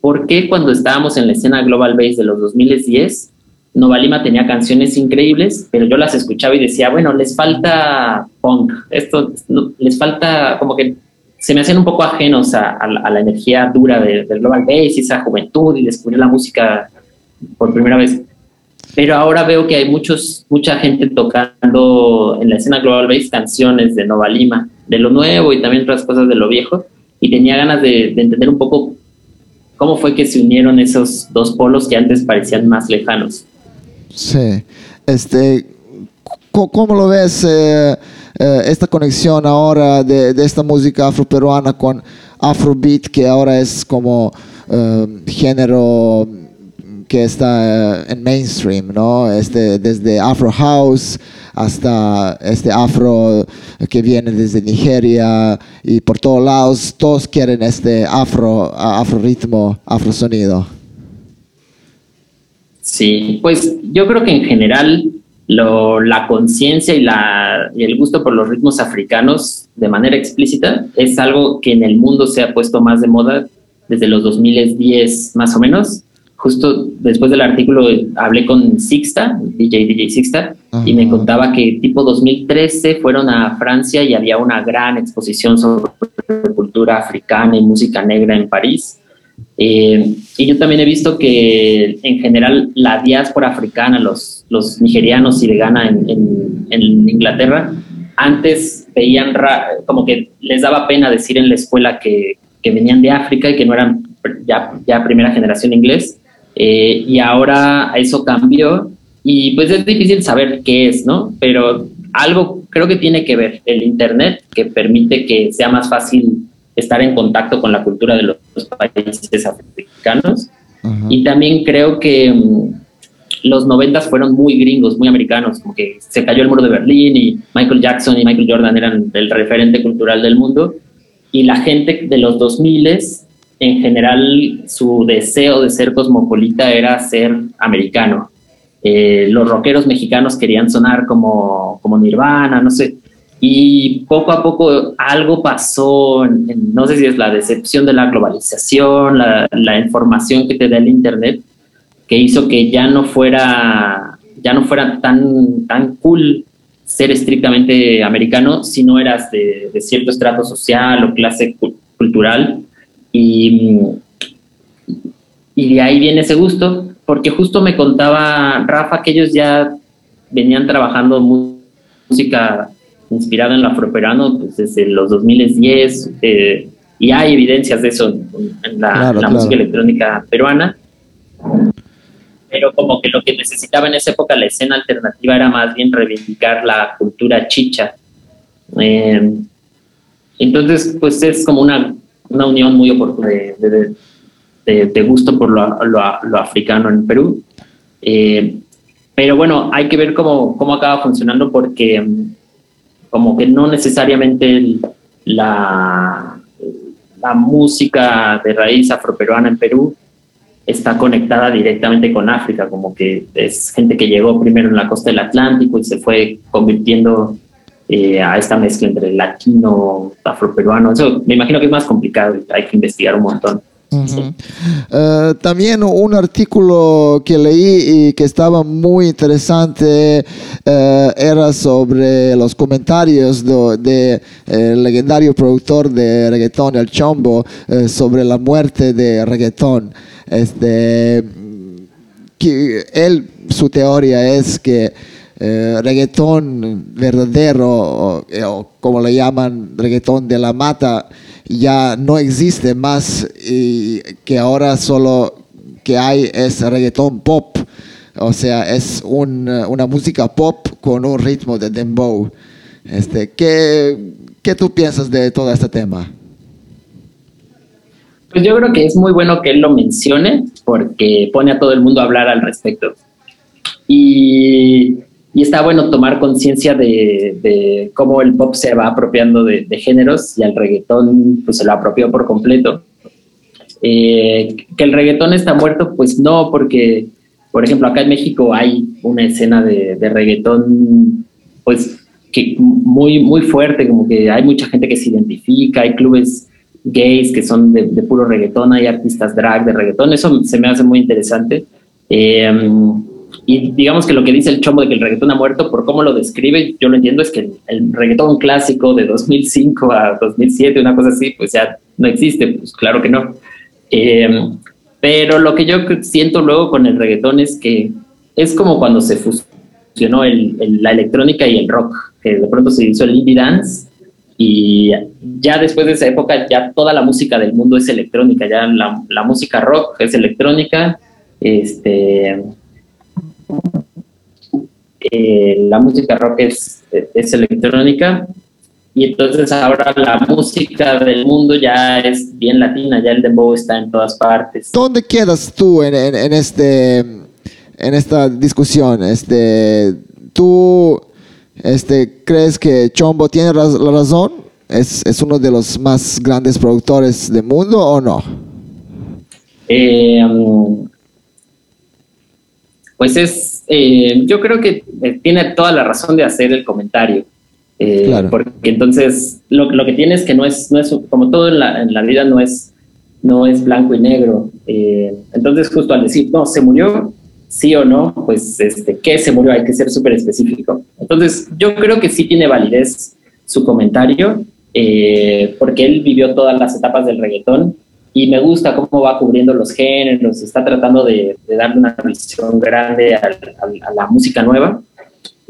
¿por qué cuando estábamos en la escena Global Base de los 2010, Nova Lima tenía canciones increíbles, pero yo las escuchaba y decía, bueno, les falta punk, esto les falta como que se me hacían un poco ajenos a la energía dura del de Global Bass y esa juventud y descubrir la música por primera vez. Pero ahora veo que hay muchos, mucha gente tocando en la escena Global Bass canciones de Nova Lima, de lo nuevo y también otras cosas de lo viejo. Y tenía ganas de, de entender un poco cómo fue que se unieron esos dos polos que antes parecían más lejanos.
Sí, este, ¿cómo lo ves? Eh, eh, esta conexión ahora de, de, esta música afroperuana con afrobeat, que ahora es como eh, género que está en mainstream, ¿no? Este, desde Afro House hasta este afro que viene desde Nigeria y por todos lados, todos quieren este afro, afro ritmo, afro sonido.
Sí, pues yo creo que en general lo, la conciencia y, la, y el gusto por los ritmos africanos de manera explícita es algo que en el mundo se ha puesto más de moda desde los 2010 más o menos justo después del artículo hablé con Sixta, DJ DJ Sixta, y me contaba que tipo 2013 fueron a Francia y había una gran exposición sobre cultura africana y música negra en París. Eh, y yo también he visto que en general la diáspora africana, los, los nigerianos y de Ghana en, en, Inglaterra, antes veían como que les daba pena decir en la escuela que, que venían de África y que no eran ya, ya primera generación inglés eh, y ahora eso cambió y pues es difícil saber qué es, ¿no? Pero algo creo que tiene que ver el Internet que permite que sea más fácil estar en contacto con la cultura de los, países africanos. Y también creo que mm, los noventas fueron muy gringos, muy americanos, como que se cayó el muro de Berlín y Michael Jackson y Michael Jordan eran el referente cultural del mundo. Y la gente de los 2000 en general su deseo de ser cosmopolita era ser americano. Eh, los rockeros mexicanos querían sonar como, como Nirvana, no sé. Y poco a poco algo pasó, no sé si es la decepción de la globalización, la, información que te da el Internet, que hizo que ya no fuera, ya no fuera tan, tan cool ser estrictamente americano si no eras de cierto estrato social o clase cultural y, y de ahí viene ese gusto, porque justo me contaba Rafa que ellos ya venían trabajando música inspirada en lo afroperano pues, desde los 2010 eh, y hay evidencias de eso en la, música electrónica peruana. Pero como que lo que necesitaba en esa época la escena alternativa era más bien reivindicar la cultura chicha. Eh, entonces, pues es como una una unión muy oportuna de, de, gusto por lo, lo, africano en Perú. Eh, pero bueno, hay que ver cómo, cómo acaba funcionando porque mm, como que no necesariamente la, la música de raíz afroperuana en Perú está conectada directamente con África, como que es gente que llegó primero en la costa del Atlántico y se fue convirtiendo eh, a esta mezcla entre latino, afroperuano. Eso me imagino que es más complicado hay que investigar un montón.
Eh, también un artículo que leí y que estaba muy interesante eh, era sobre los comentarios del de, legendario productor de reggaetón, el Chombo, sobre la muerte de reggaetón. Este, él, su teoría es que eh, verdadero, eh, o, como le llaman, reggaetón de la mata, ya no existe más y que ahora solo que hay es reggaetón pop. O sea, es una música pop con un ritmo de dembow. Este, ¿qué, ¿Qué tú piensas de todo este tema?
Pues yo creo que es muy bueno que él lo mencione porque pone a todo el mundo a hablar al respecto. Y y está bueno tomar conciencia de, cómo el pop se va apropiando de, géneros y al reggaetón pues se lo apropió por completo. Eh, que el reggaetón está muerto, pues no, porque, por ejemplo, acá en México hay una escena de, de reggaetón, pues, muy, muy fuerte, como que hay mucha gente que se identifica, hay clubes gays que son de, puro reggaetón, hay artistas drag de reggaetón, eso se me hace muy interesante. Eh, y digamos que lo que dice el chombo de que el reggaetón ha muerto, por cómo lo describe, yo lo entiendo, es que el, reggaetón clásico de 2005 a 2007, una cosa así, pues ya no existe, pues claro que no. Em, pero lo que yo siento luego con el reggaetón es que es como cuando se fusionó el, la electrónica y el rock, que de pronto se hizo el indie dance y ya después de esa época ya toda la música del mundo es electrónica, ya la, la música rock es electrónica, este eh, la música rock es, es, electrónica y entonces ahora la música del mundo ya es bien latina, ya el dembow está en todas partes.
¿Dónde quedas tú en, en, este, en esta discusión? Este, ¿Tú este, crees que Chombo tiene la razón? ¿Es, ¿Es, uno de los más grandes productores del mundo o no?
Eh, um, pues es, eh, yo creo que eh, tiene toda la razón de hacer el comentario. Eh, porque entonces lo, lo, que tiene es que no es, no es como todo en la, en la vida no es, no es blanco y negro. Eh, entonces justo al decir, no, se murió, sí o no, pues este, ¿qué se murió? Hay que ser súper específico. Entonces yo creo que sí tiene validez su comentario, eh, porque él vivió todas las etapas del reggaetón y me gusta cómo va cubriendo los géneros, está tratando de, de darle una visión grande a, a la música nueva.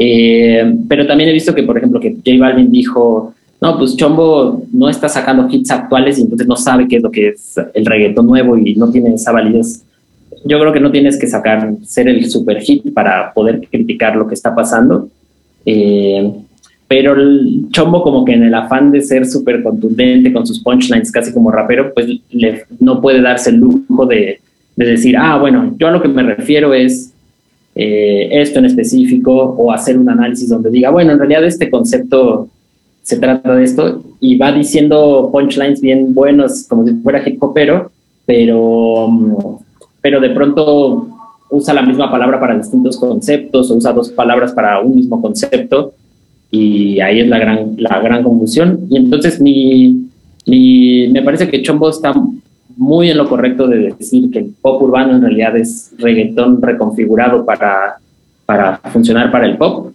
Eh, pero también he visto que, por ejemplo, que J Balvin dijo, no, pues Chombo no está sacando hits actuales y entonces no sabe qué es lo que es el reggaetón nuevo y no tiene esa validez. Yo creo que no tienes que sacar, ser el super hit para poder criticar lo que está pasando. Eh, pero el Chombo como que en el afán de ser súper contundente con sus punchlines, casi como rapero, pues le, no puede darse el lujo de, de decir, ah, bueno, yo a lo que me refiero es eh, esto en específico o hacer un análisis donde diga, bueno, en realidad este concepto se trata de esto y va diciendo punchlines bien buenos como si fuera hip hopero, pero, pero de pronto usa la misma palabra para distintos conceptos o usa dos palabras para un mismo concepto y ahí es la gran, la gran. Y entonces mi, mi, me parece que Chombo está muy en lo correcto de decir que el pop urbano en realidad es reggaetón reconfigurado para, para funcionar para el pop.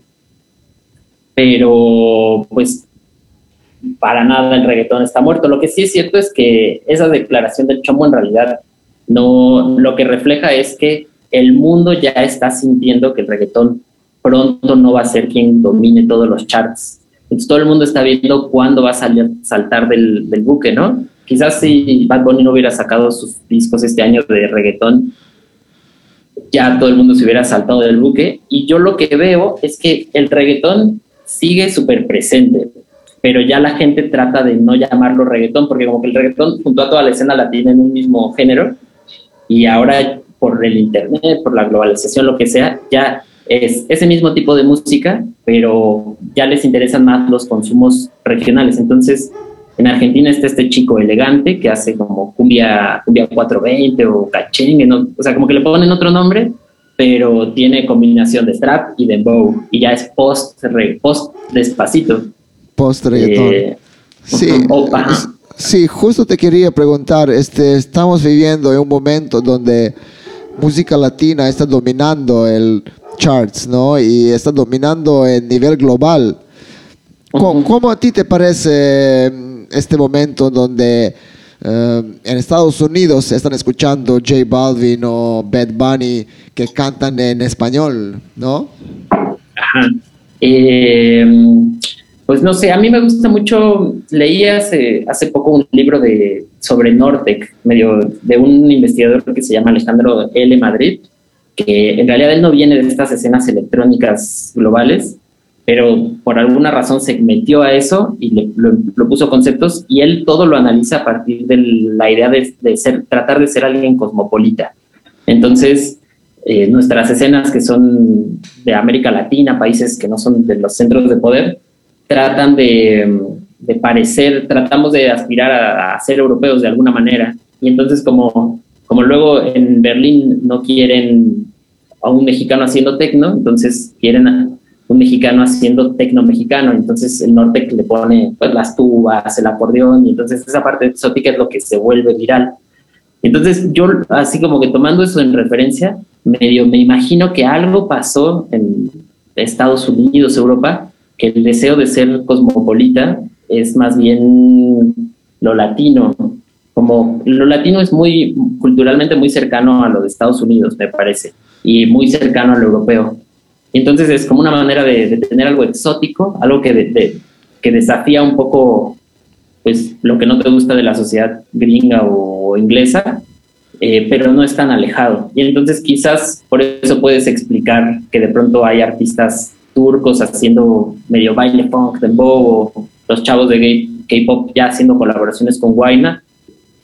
Pero pues para nada el reggaetón está muerto. Lo que sí es cierto es que esa declaración del Chomo en realidad no lo que refleja es que el mundo ya está sintiendo que el reggaetón pronto no va a ser quien domine todos los charts. Entonces todo el mundo está viendo cuándo va a salir, saltar del, del buque, ¿no? Quizás si Bad Bunny no hubiera sacado sus discos este año de reggaetón, ya todo el mundo se hubiera saltado del buque. Y yo lo que veo es que el reggaetón sigue súper presente, pero ya la gente trata de no llamarlo reggaetón, porque como que el reggaetón junto a toda la escena la tiene en un mismo género, y ahora por el internet, por la globalización, lo que sea, ya es ese mismo tipo de música, pero ya les interesan más los consumos regionales. Entonces, en Argentina está este chico elegante que hace como cumbia, cumbia 420 o cachengue, ¿no? o sea, como que le ponen otro nombre, pero tiene combinación de strap y de bow, y ya es post, post despacito.
Post reggaetón. Eh, sí, sí, justo te quería preguntar, este, estamos viviendo en un momento donde música latina está dominando el charts, ¿no? Y está dominando el nivel global. ¿Cómo, a ti te parece este momento donde eh, en Estados Unidos están escuchando J Balvin o Bad Bunny que cantan en español, ¿no?
Ajá. Eh, pues no sé, a mí me gusta mucho, leí hace, hace poco un libro de, sobre Nortec, medio de un investigador que se llama Alejandro L. Madrid, que en realidad él no viene de estas escenas electrónicas globales, pero por alguna razón se metió a eso y le, lo, puso conceptos y él todo lo analiza a partir de la idea de, ser, tratar de ser alguien cosmopolita. Entonces, eh, nuestras escenas que son de América Latina, países que no son de los centros de poder, tratan de, de parecer, tratamos de aspirar a, ser europeos de alguna manera. Y entonces como, como luego en Berlín no quieren a un mexicano haciendo tecno, entonces quieren un mexicano haciendo tecno mexicano, entonces el norte le pone pues, las tubas, el acordeón, y entonces esa parte exótica es lo que se vuelve viral. Entonces yo, así como que tomando eso en referencia, medio me imagino que algo pasó en Estados Unidos, Europa, que el deseo de ser cosmopolita es más bien lo latino, como lo latino es muy culturalmente muy cercano a lo de Estados Unidos, me parece, y muy cercano al europeo. Entonces es como una manera de, tener algo exótico, algo que, que desafía un poco pues, lo que no te gusta de la sociedad gringa o inglesa, eh, pero no es tan alejado. Y entonces quizás por eso puedes explicar que de pronto hay artistas turcos haciendo medio baile punk, dembow, o, los chavos de K-pop ya haciendo colaboraciones con Guayna,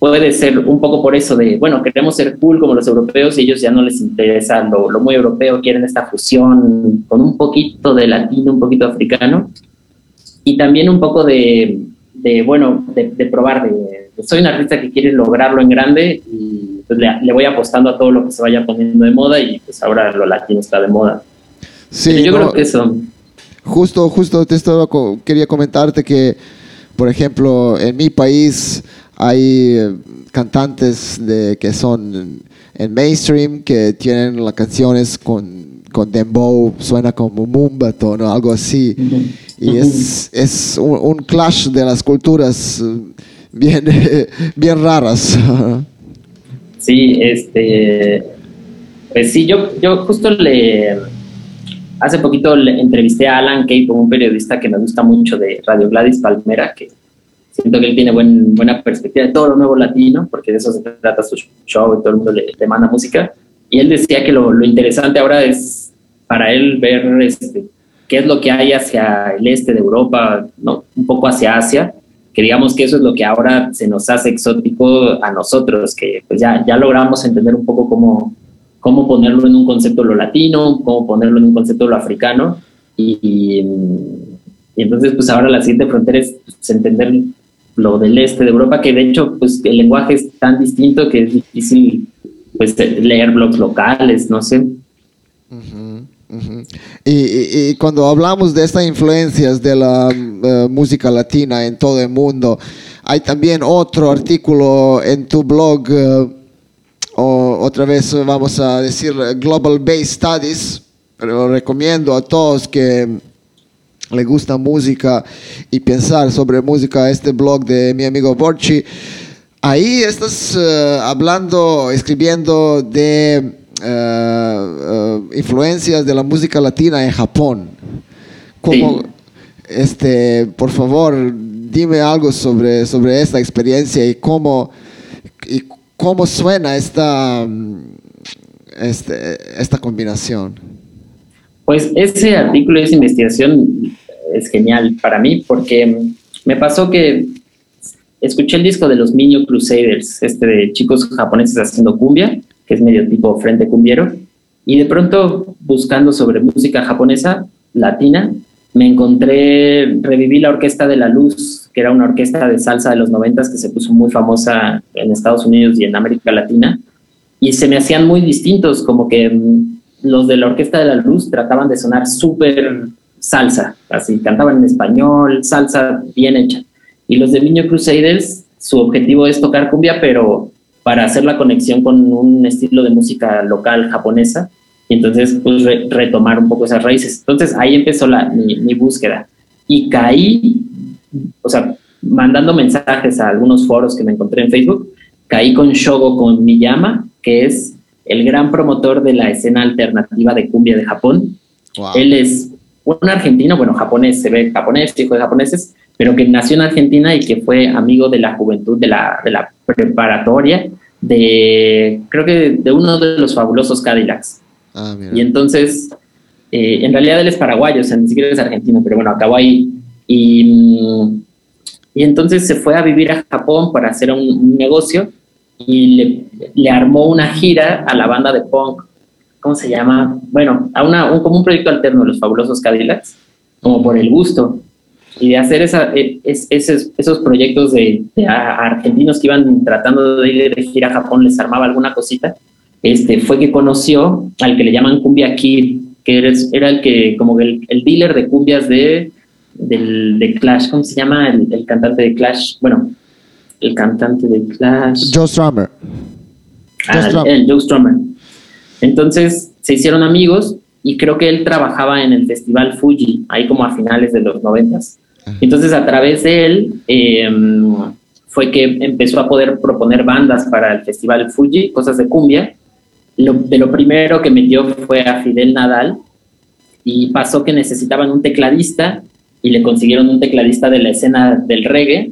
puede ser un poco por eso de, bueno, queremos ser cool como los europeos y ellos ya no les interesa lo, lo muy europeo, quieren esta fusión con un poquito de latino, un poquito africano y también un poco de, de bueno, de, de probar, de, soy un artista que quiere lograrlo en grande y pues, le, voy apostando a todo lo que se vaya poniendo de moda y pues ahora lo latino está de moda. Sí, yo creo que eso.
Justo, justo te estaba, quería comentarte que, por ejemplo, en mi país hay eh, cantantes de, que son en mainstream que tienen las canciones con, con dembow, suena como mumbato, ¿no? algo así. Y es, es un, clash de las culturas eh, bien, bien raras.
Sí, este, pues sí, yo, yo justo le, hace poquito le entrevisté a Alan Kay, un periodista que me gusta mucho de Radio Gladys Palmera, que siento que él tiene buen, buena perspectiva de todo lo nuevo latino, porque de eso se trata su show y todo el mundo le, manda música. Y él decía que lo, lo, interesante ahora es para él ver este, qué es lo que hay hacia el este de Europa, ¿no? un poco hacia Asia, que digamos que eso es lo que ahora se nos hace exótico a nosotros, que pues ya, ya logramos entender un poco cómo, cómo ponerlo en un concepto lo latino, cómo ponerlo en un concepto lo africano, y, y, entonces pues ahora la siguiente frontera es pues, entender lo del este de Europa, que de hecho pues el lenguaje es tan distinto que es difícil pues leer blogs locales, no sé.
y, cuando hablamos de estas influencias de la eh, música latina en todo el mundo, hay también otro artículo en tu blog, eh, o otra vez vamos a decir Global Base Studies, pero recomiendo a todos que le gusta música y pensar sobre música, este blog de mi amigo Borchi, ahí estás eh, hablando, escribiendo de eh, eh, influencias de la música latina en Japón. ¿Cómo, este, por favor, dime algo sobre, sobre esta experiencia y cómo, y cómo suena esta, este, esta combinación.
Pues ese artículo, esa investigación es genial para mí porque me pasó que escuché el disco de los Niño Crusaders, este de chicos japoneses haciendo cumbia, que es medio tipo frente cumbiero, y de pronto buscando sobre música japonesa, latina, me encontré, reviví la Orquesta de la Luz, que era una orquesta de salsa de los noventas que se puso muy famosa en Estados Unidos y en América Latina, y se me hacían muy distintos, como que mm, los de la Orquesta de la Luz trataban de sonar súper salsa, así, cantaban en español, salsa bien hecha. Y los de Niño Crusaders, su objetivo es tocar cumbia, pero para hacer la conexión con un estilo de música local japonesa, y entonces pues retomar un poco esas raíces. Entonces ahí empezó la, mi, búsqueda. Y caí, o sea, mandando mensajes a algunos foros que me encontré en Facebook, caí con Shogo con Miyama, que es el gran promotor de la escena alternativa de cumbia de Japón. Él es un argentino, bueno, japonés, se ve japonés, hijo de japoneses, pero que nació en Argentina y que fue amigo de la juventud de la, de la preparatoria de, creo que de uno de los fabulosos Cadillacs. Ah, y entonces, eh, en realidad él es paraguayo, o sea, ni siquiera es argentino, pero bueno, acabó ahí. Y, mm, y entonces se fue a vivir a Japón para hacer un, negocio y le, le, armó una gira a la banda de punk ¿cómo se llama? Bueno, a una, un, como un proyecto alterno de los fabulosos Cadillacs, como por el gusto. Y de hacer esa, e, esos, esos proyectos de, argentinos que iban tratando de ir de gira a Japón, les armaba alguna cosita, este, fue que conoció al que le llaman Cumbia Kid, que era, era el que, como el, el dealer de cumbias de, del, de Clash, ¿cómo se llama el, cantante de Clash? Bueno, el cantante de Clash.
Joe Strummer.
Ah, el Joe Strummer. Entonces se hicieron amigos y creo que él trabajaba en el Festival Fuji, ahí como a finales de los noventas. Entonces a través de él em, fue que empezó a poder proponer bandas para el Festival Fuji, cosas de cumbia. de lo primero que metió fue a Fidel Nadal y pasó que necesitaban un tecladista y le consiguieron un tecladista de la escena del reggae,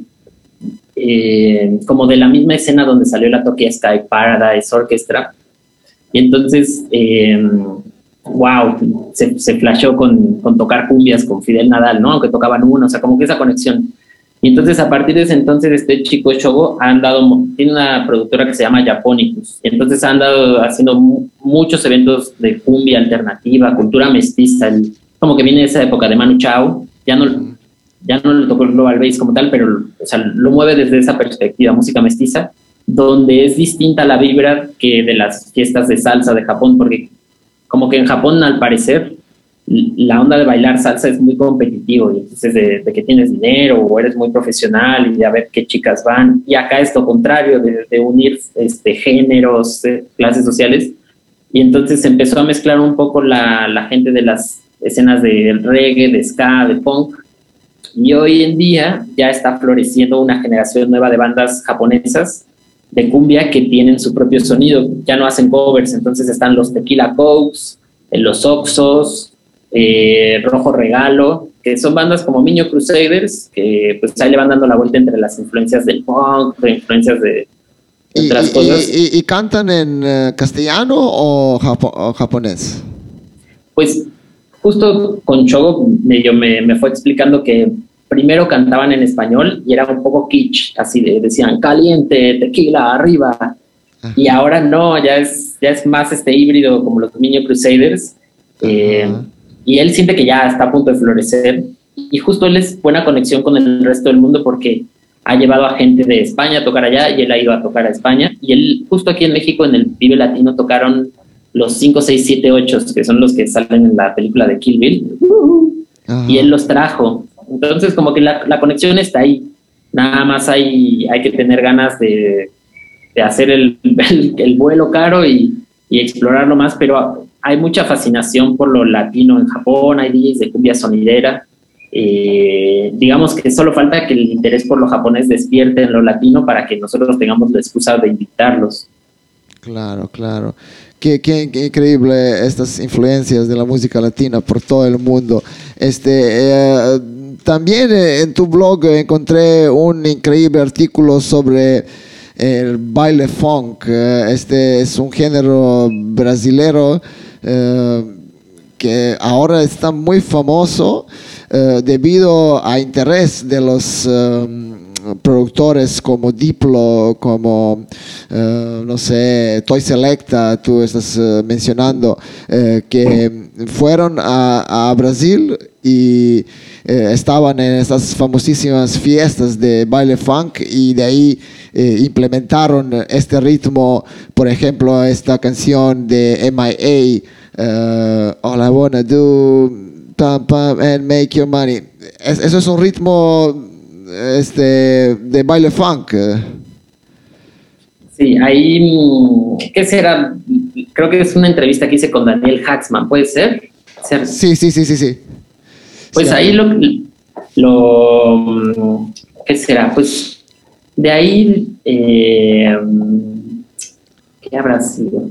eh, como de la misma escena donde salió la Tokyo Sky Paradise Orchestra y entonces, wow, em, se, flashó con, con, tocar cumbias con Fidel Nadal, ¿no? Aunque tocaban uno, o sea, como que esa conexión. Y entonces a partir de ese entonces este chico Shogo ha andado, tiene una productora que se llama Japonicus, entonces ha andado haciendo muchos eventos de cumbia alternativa, cultura mestiza, como que viene esa época de Manu Chao, ya no, ya no le tocó el Global Bass como tal, pero o sea, lo mueve desde esa perspectiva, música mestiza, donde es distinta la vibra que de las fiestas de salsa de Japón, porque como que en Japón al parecer la onda de bailar salsa es muy competitivo, y entonces de, que tienes dinero o eres muy profesional y de a ver qué chicas van. Y acá es lo contrario, de, unir este, géneros, eh, clases sociales. Y entonces empezó a mezclar un poco la, la gente de las escenas del reggae, de ska, de punk. Y hoy en día ya está floreciendo una generación nueva de bandas japonesas de cumbia que tienen su propio sonido, ya no hacen covers, entonces están los Tequila Cokes, eh, los Oxos, eh, Rojo Regalo, que son bandas como Miño Crusaders, que pues ahí le van dando la vuelta entre las influencias del punk, de influencias de
otras cosas. Y, cantan en eh, castellano o, japonés?
Pues justo con Chogo me, me, fue explicando que primero cantaban en español y era un poco kitsch, así de, decían caliente, tequila, arriba. Y ahora no, ya es, ya es más este híbrido como los Miño Crusaders. Eh, y él siente que ya está a punto de florecer. Y justo él es buena conexión con el resto del mundo porque ha llevado a gente de España a tocar allá y él ha ido a tocar a España. Y él justo aquí en México en el Vive Latino tocaron los 5, 6, 7, 8 que son los que salen en la película de Kill Bill. Y él los trajo entonces como que la, conexión está ahí nada más hay, hay que tener ganas de, de hacer el, el, vuelo caro y, y explorarlo más pero hay mucha fascinación por lo latino en Japón, hay DJs de cumbia sonidera. Eh, digamos que solo falta que el interés por lo japonés despierte en lo latino para que nosotros tengamos la excusa de invitarlos.
Claro, claro. Qué, qué, increíble estas influencias de la música latina por todo el mundo. Este, eh, también eh, en tu blog encontré un increíble artículo sobre el baile funk. Este es un género brasilero eh, que ahora está muy famoso eh, debido a interés de los eh, productores como Diplo, como, no sé, Toy Selecta, tú estás mencionando, que fueron a, Brasil y estaban en esas famosísimas fiestas de baile funk y de ahí implementaron este ritmo, por ejemplo, esta canción de MIA, uh, All I Wanna Do, pam, pam, and Make Your Money. eso es un ritmo este, de baile funk.
Sí, ahí, ¿qué será? Creo que es una entrevista que hice con Daniel Haxman, ¿puede ser?
Sí, sí, sí, sí, sí.
Pues ahí lo, lo, ¿qué será? Pues de ahí, eh, ¿qué habrá sido?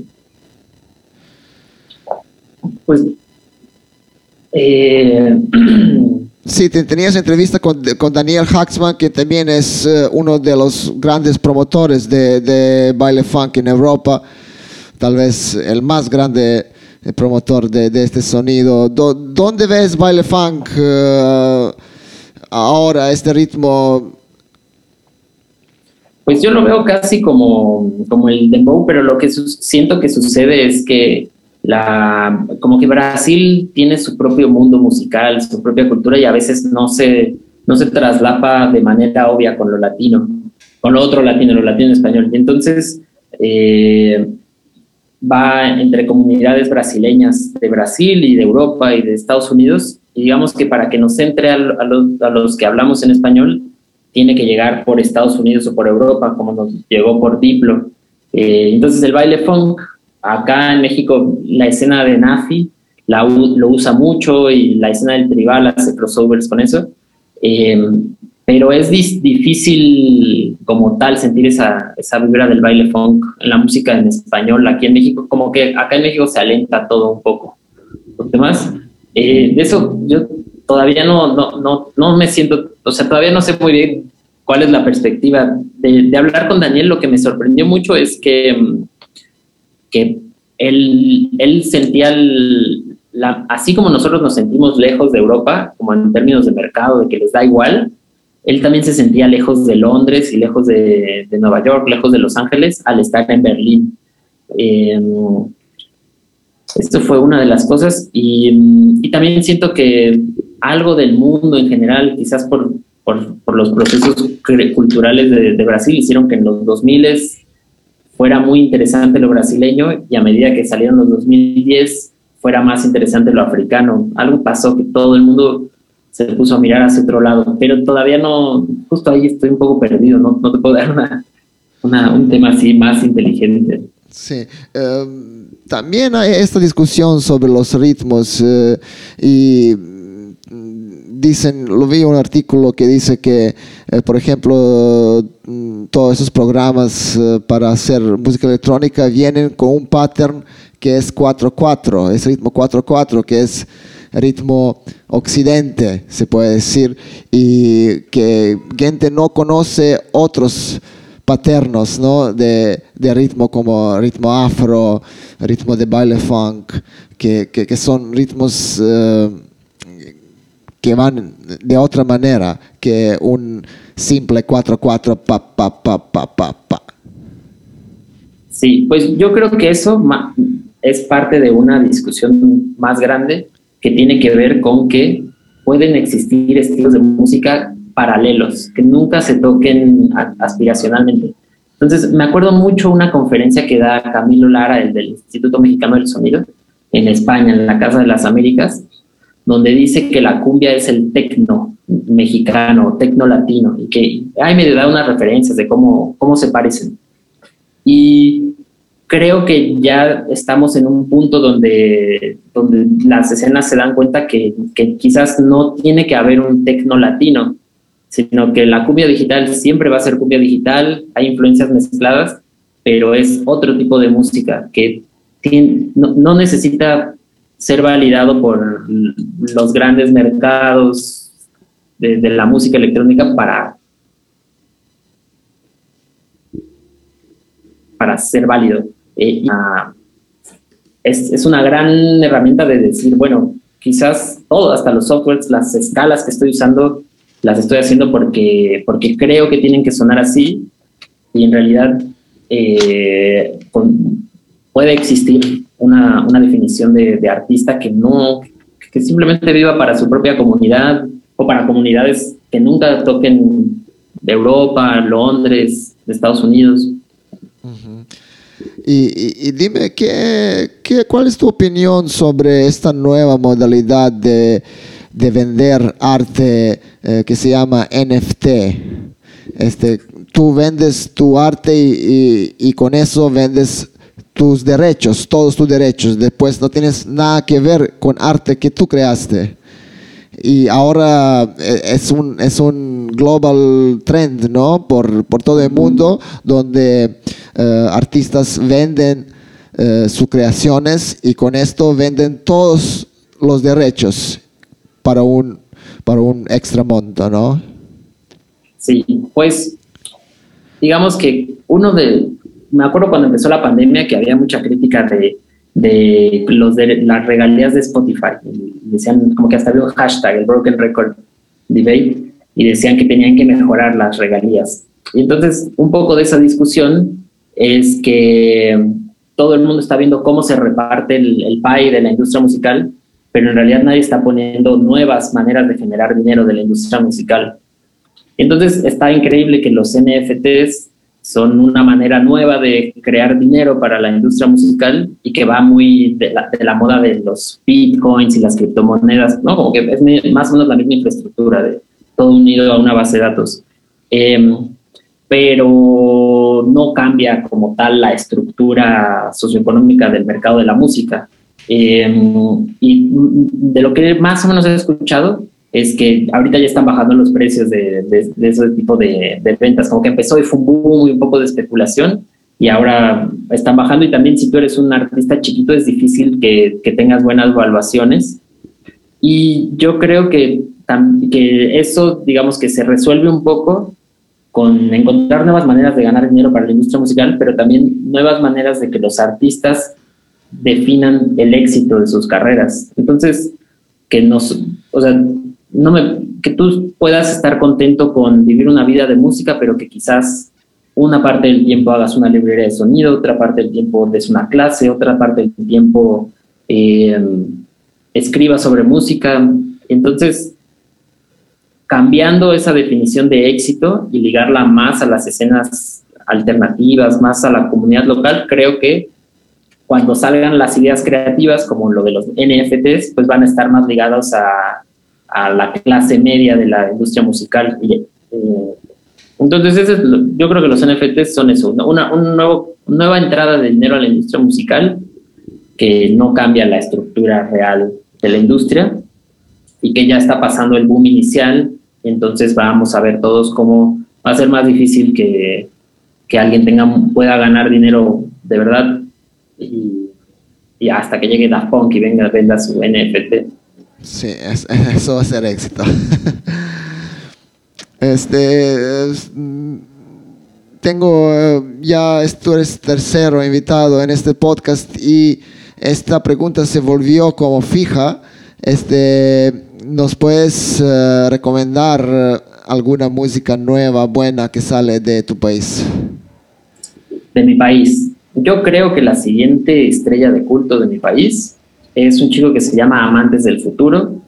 pues... Eh,
sí, tenías entrevista con, Daniel Haxman, que también es eh, uno de los grandes promotores de, baile funk en Europa, tal vez el más grande eh, promotor de, este sonido. ¿Dónde ves baile funk ahora, este ritmo?
Pues yo lo veo casi como, como el dembow, pero lo que siento que sucede es que la, como que Brasil tiene su propio mundo musical, su propia cultura y a veces no se, no se traslapa de manera obvia con lo latino, con lo otro latino, lo latino español. Y entonces eh, va entre comunidades brasileñas de Brasil y de Europa y de Estados Unidos y digamos que para que nos entre a, los, a los que hablamos en español tiene que llegar por Estados Unidos o por Europa, como nos llegó por Diplo. Eh, entonces el baile funk Acá en México la escena de Nafi la, lo usa mucho y la escena del tribal hace crossovers con eso. Em, pero es difícil como tal sentir esa, esa vibra del baile funk en la música en español aquí en México, como que acá en México se alenta todo un poco. Los demás, eh, de eso yo todavía no, no, no, no me siento, o sea, todavía no sé muy bien cuál es la perspectiva. De, de hablar con Daniel, lo que me sorprendió mucho es que em, que él, él sentía, así como nosotros nos sentimos lejos de Europa, como en términos de mercado, de que les da igual, él también se sentía lejos de Londres y lejos de, Nueva York, lejos de Los Ángeles, al estar en Berlín. Em, esto fue una de las cosas y, también siento que algo del mundo en general, quizás por, por, los procesos culturales de, de, Brasil, hicieron que en los 2000 fuera muy interesante lo brasileño y a medida que salieron los 2010 fuera más interesante lo africano. Algo pasó que todo el mundo se puso a mirar hacia otro lado, pero todavía no, justo ahí estoy un poco perdido, no, no te puedo dar una, un tema así más inteligente.
Sí, em, también hay esta discusión sobre los ritmos eh, y dicen, lo vi un artículo que dice que, eh, por ejemplo, mm, todos esos programas eh, para hacer música electrónica vienen con un pattern que es 4-4, es ritmo 4-4, que es ritmo occidente, se puede decir, y que gente no conoce otros paternos ¿no? de, de, ritmo como ritmo afro, ritmo de baile funk, que, que, son ritmos eh, que van de otra manera que un simple 4-4 pa pa pa pa pa pa.
Sí, pues yo creo que eso es parte de una discusión más grande que tiene que ver con que pueden existir estilos de música paralelos, que nunca se toquen aspiracionalmente. Entonces, me acuerdo mucho una conferencia que da Camilo Lara, el del Instituto Mexicano del Sonido, en España, en la Casa de las Américas, donde dice que la cumbia es el tecno mexicano, tecno latino, y que ahí me da unas referencias de cómo, cómo se parecen. Y creo que ya estamos en un punto donde, donde las escenas se dan cuenta que, que quizás no tiene que haber un tecno latino, sino que la cumbia digital siempre va a ser cumbia digital, hay influencias mezcladas, pero es otro tipo de música que no, no, necesita ser validado por los grandes mercados de, la música electrónica para, para ser válido. Eh, es, es, una gran herramienta de decir, bueno, quizás todo, hasta los softwares, las escalas que estoy usando, las estoy haciendo porque, porque creo que tienen que sonar así y en realidad eh, puede existir una, una definición de, de, artista que no, que simplemente viva para su propia comunidad o para comunidades que nunca toquen de Europa, Londres, Estados Unidos.
Y, dime, ¿qué, qué, cuál es tu opinión sobre esta nueva modalidad de, de vender arte eh, que se llama NFT? Este, tú vendes tu arte y, y, con eso vendes tus derechos, todos tus derechos. Después no tienes nada que ver con arte que tú creaste y ahora eh, es un, es un global trend, ¿no? Por, por todo el mundo, donde eh, artistas venden eh, sus creaciones y con esto venden todos los derechos para un, para un extra monto, ¿no?
Sí, pues digamos que uno de, me acuerdo cuando empezó la pandemia que había mucha crítica de de, los de las regalías de Spotify. decían como que hasta había un hashtag, el Broken Record Debate, y decían que tenían que mejorar las regalías. Y entonces un poco de esa discusión es que todo el mundo está viendo cómo se reparte el, el pie de la industria musical, pero en realidad nadie está poniendo nuevas maneras de generar dinero de la industria musical. Entonces está increíble que los NFTs son una manera nueva de crear dinero para la industria musical y que va muy de la, moda de los bitcoins y las criptomonedas, ¿no? Como que es más o menos la misma infraestructura de todo unido a una base de datos. Em, pero no cambia como tal la estructura socioeconómica del mercado de la música. Em, y de lo que más o menos he escuchado es que ahorita ya están bajando los precios de, de, ese tipo de, ventas, como que empezó y fue un boom y un poco de especulación y ahora están bajando. Y también si tú eres un artista chiquito es difícil que, que tengas buenas evaluaciones y yo creo que, que eso digamos que se resuelve un poco con encontrar nuevas maneras de ganar dinero para la industria musical, pero también nuevas maneras de que los artistas definan el éxito de sus carreras. Entonces, que nos, o sea, no me, que tú puedas estar contento con vivir una vida de música, pero que quizás una parte del tiempo hagas una librería de sonido, otra parte del tiempo des una clase, otra parte del tiempo eh, escribas sobre música. Entonces, cambiando esa definición de éxito y ligarla más a las escenas alternativas, más a la comunidad local, creo que cuando salgan las ideas creativas, como lo de los NFTs, pues van a estar más ligados a, a la clase media de la industria musical. Eh, entonces, yo creo que los NFTs son eso, una, nuevo, nueva entrada de dinero a la industria musical que no cambia la estructura real de la industria y que ya está pasando el boom inicial. Entonces vamos a ver todos cómo va a ser más difícil que, que alguien tenga, pueda ganar dinero de verdad y, hasta que llegue Daft Punk y venga venda su NFT.
Sí, eso va a ser éxito. Este, tengo eh, ya, tú eres tercero invitado en este podcast y esta pregunta se volvió como fija. Este, ¿Nos puedes eh, recomendar alguna música nueva, buena que sale de tu país?
De mi país. Yo creo que la siguiente estrella de culto de mi país es un chico que se llama Amantes del Futuro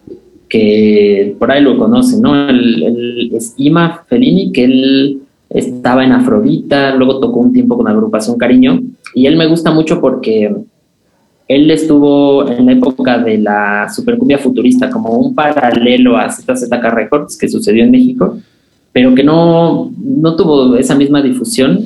que por ahí lo conocen, ¿no? El, es Ima Fellini, que él estaba en Afrodita, luego tocó un tiempo con la agrupación Cariño, y él me gusta mucho porque él estuvo en la época de la supercumbia futurista, como un paralelo a ZZK Records que sucedió en México, pero que no, no tuvo esa misma difusión,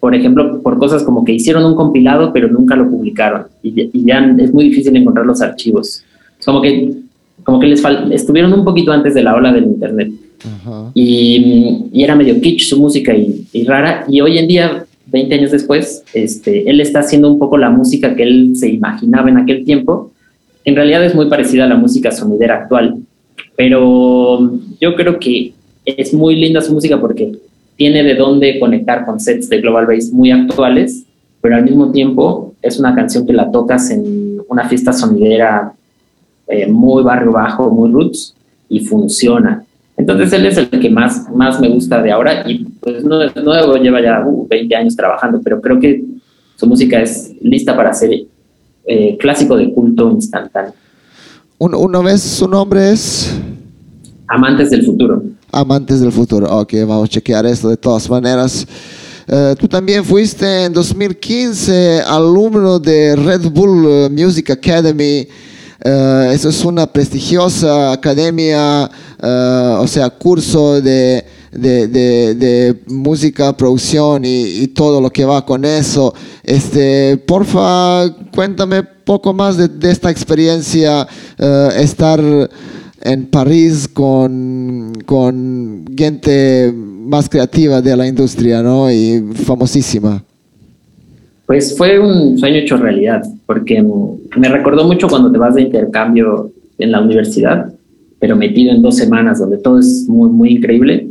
por ejemplo, por cosas como que hicieron un compilado, pero nunca lo publicaron, y, y ya es muy difícil encontrar los archivos. Como que como que les estuvieron un poquito antes de la ola del internet. Y, y, era medio kitsch su música y, y, rara. Y hoy en día, 20 años después, este, él está haciendo un poco la música que él se imaginaba en aquel tiempo. En realidad es muy parecida a la música sonidera actual. Pero yo creo que es muy linda su música porque tiene de dónde conectar con sets de Global Bass muy actuales, pero al mismo tiempo es una canción que la tocas en una fiesta sonidera eh, muy barrio bajo, muy roots, y funciona. Entonces él es el que más, más me gusta de ahora y pues no es nuevo, lleva ya 20 uh, años trabajando, pero creo que su música es lista para ser eh, clásico de culto instantáneo.
Una vez su nombre es...
Amantes del Futuro.
Amantes del Futuro, ok, vamos a chequear esto de todas maneras. Eh, tú también fuiste en 2015 alumno de Red Bull Music Academy Uh, eso es una prestigiosa academia, uh, o sea, curso de, de, de, música, producción y, y, todo lo que va con eso. Este, porfa, cuéntame poco más de, esta experiencia, uh, estar en París con, con gente más creativa de la industria, ¿no? Y famosísima.
Pues fue un sueño hecho realidad, porque me recordó mucho cuando te vas de intercambio en la universidad, pero metido en dos semanas donde todo es muy, muy increíble.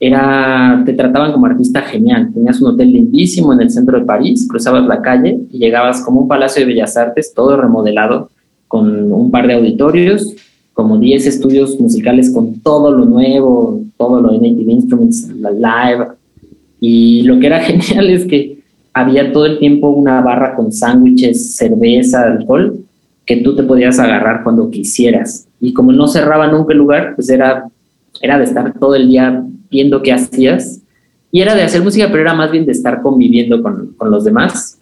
Era, te trataban como artista genial. Tenías un hotel lindísimo en el centro de París, cruzabas la calle y llegabas como un palacio de bellas artes, todo remodelado, con un par de auditorios, como 10 estudios musicales con todo lo nuevo, todo lo de Native Instruments, la live. Y lo que era genial es que había todo el tiempo una barra con sándwiches, cerveza, alcohol, que tú te podías agarrar cuando quisieras. Y como no cerraba nunca el lugar, pues era, era de estar todo el día viendo qué hacías. Y era de hacer música, pero era más bien de estar conviviendo con, con los demás.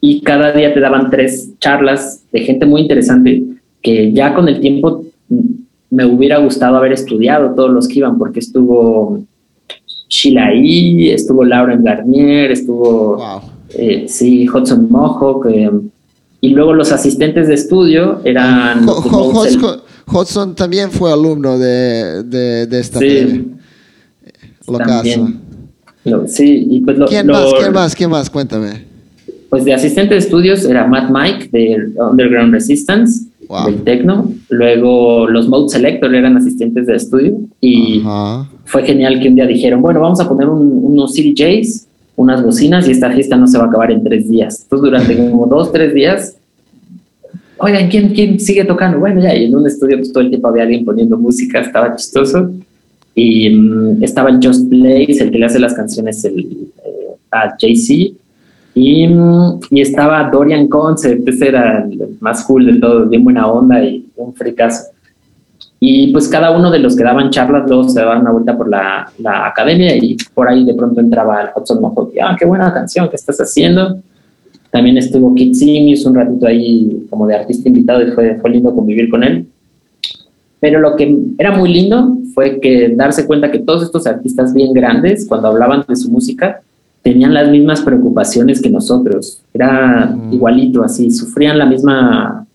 Y cada día te daban tres charlas de gente muy interesante que ya con el tiempo me hubiera gustado haber estudiado todos los que iban, porque estuvo Sheila ahí, estuvo Lauren Garnier, estuvo, eh, sí, Hudson Mohawk, y luego los asistentes de estudio eran...
Hudson también fue alumno de, de, esta sí,
Lo sí, y pues lo,
¿Quién más? ¿Quién más? ¿Quién más? Cuéntame.
Pues de asistente de estudios era Matt Mike de Underground Resistance, del Tecno. Luego los Mode Selector eran asistentes de estudio y fue genial que un día dijeron, bueno, vamos a poner unos CDJs, unas bocinas y esta fiesta no se va a acabar en tres días. Entonces durante como dos, tres días, oigan, ¿quién, quién sigue tocando? Bueno, ya, y en un estudio pues, todo el tiempo había alguien poniendo música, estaba chistoso. Y mm, estaba el Just Blaze, el que le hace las canciones el, eh, a Jay-Z. Y, estaba Dorian Concept, ese era el más cool de todo, bien buena onda y un fricazo. Y pues cada uno de los que daban charlas luego se daban una vuelta por la, la academia y por ahí de pronto entraba el Hudson Mohawk y, ah, qué buena canción que estás haciendo. También estuvo Kit Simius un ratito ahí como de artista invitado y fue, fue lindo convivir con él. Pero lo que era muy lindo fue que darse cuenta que todos estos artistas bien grandes, cuando hablaban de su música, tenían las mismas preocupaciones que nosotros. Era mm. igualito, así, sufrían la misma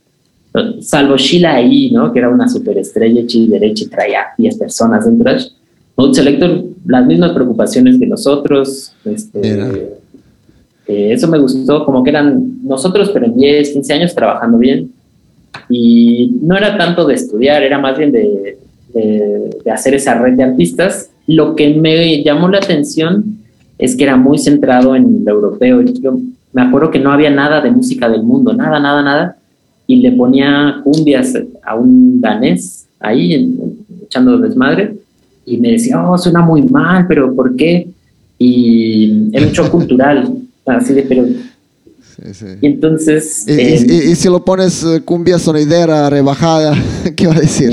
salvo Sheila ahí, ¿no? Que era una superestrella hecha y derecha y traía 10 personas en Trash. Mode Selector, las mismas preocupaciones que nosotros. Este, eh, eso me gustó, como que eran nosotros, pero en 10, 15 años trabajando bien. Y no era tanto de estudiar, era más bien de, de hacer esa red de artistas. Lo que me llamó la atención es que era muy centrado en lo europeo. Yo me acuerdo que no había nada de música del mundo, nada, nada, nada y le ponía cumbias a un danés ahí echando desmadre y me decía, oh, suena muy mal, pero ¿por qué? Y era un show cultural, así de, pero... Y entonces...
¿Y, y, si lo pones eh, cumbia sonidera rebajada, ¿qué va a decir?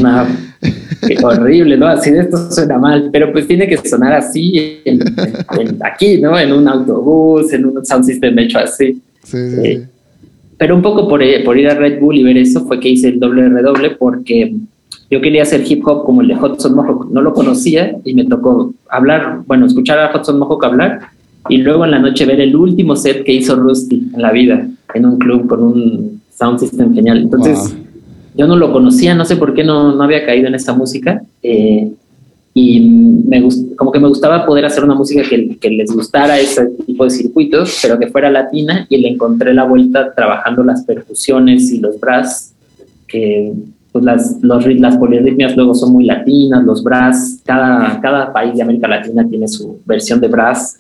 qué horrible, ¿no? Así de esto suena mal, pero pues tiene que sonar así aquí, ¿no? En un autobús, en un sound system hecho así. Sí, sí, eh, sí pero un poco por, eh, por, ir a Red Bull y ver eso fue que hice el doble redoble porque yo quería hacer hip hop como el de Hudson Mohawk, no lo conocía y me tocó hablar, bueno, escuchar a Hudson Mohawk hablar y luego en la noche ver el último set que hizo Rusty en la vida, en un club con un sound system genial. Entonces, yo no lo conocía, no sé por qué no, no había caído en esa música. Eh, y me como que me gustaba poder hacer una música que, que, les gustara ese tipo de circuitos, pero que fuera latina y le encontré la vuelta trabajando las percusiones y los brass, que pues las, los, las polirritmias luego son muy latinas, los brass, cada, cada país de América Latina tiene su versión de brass.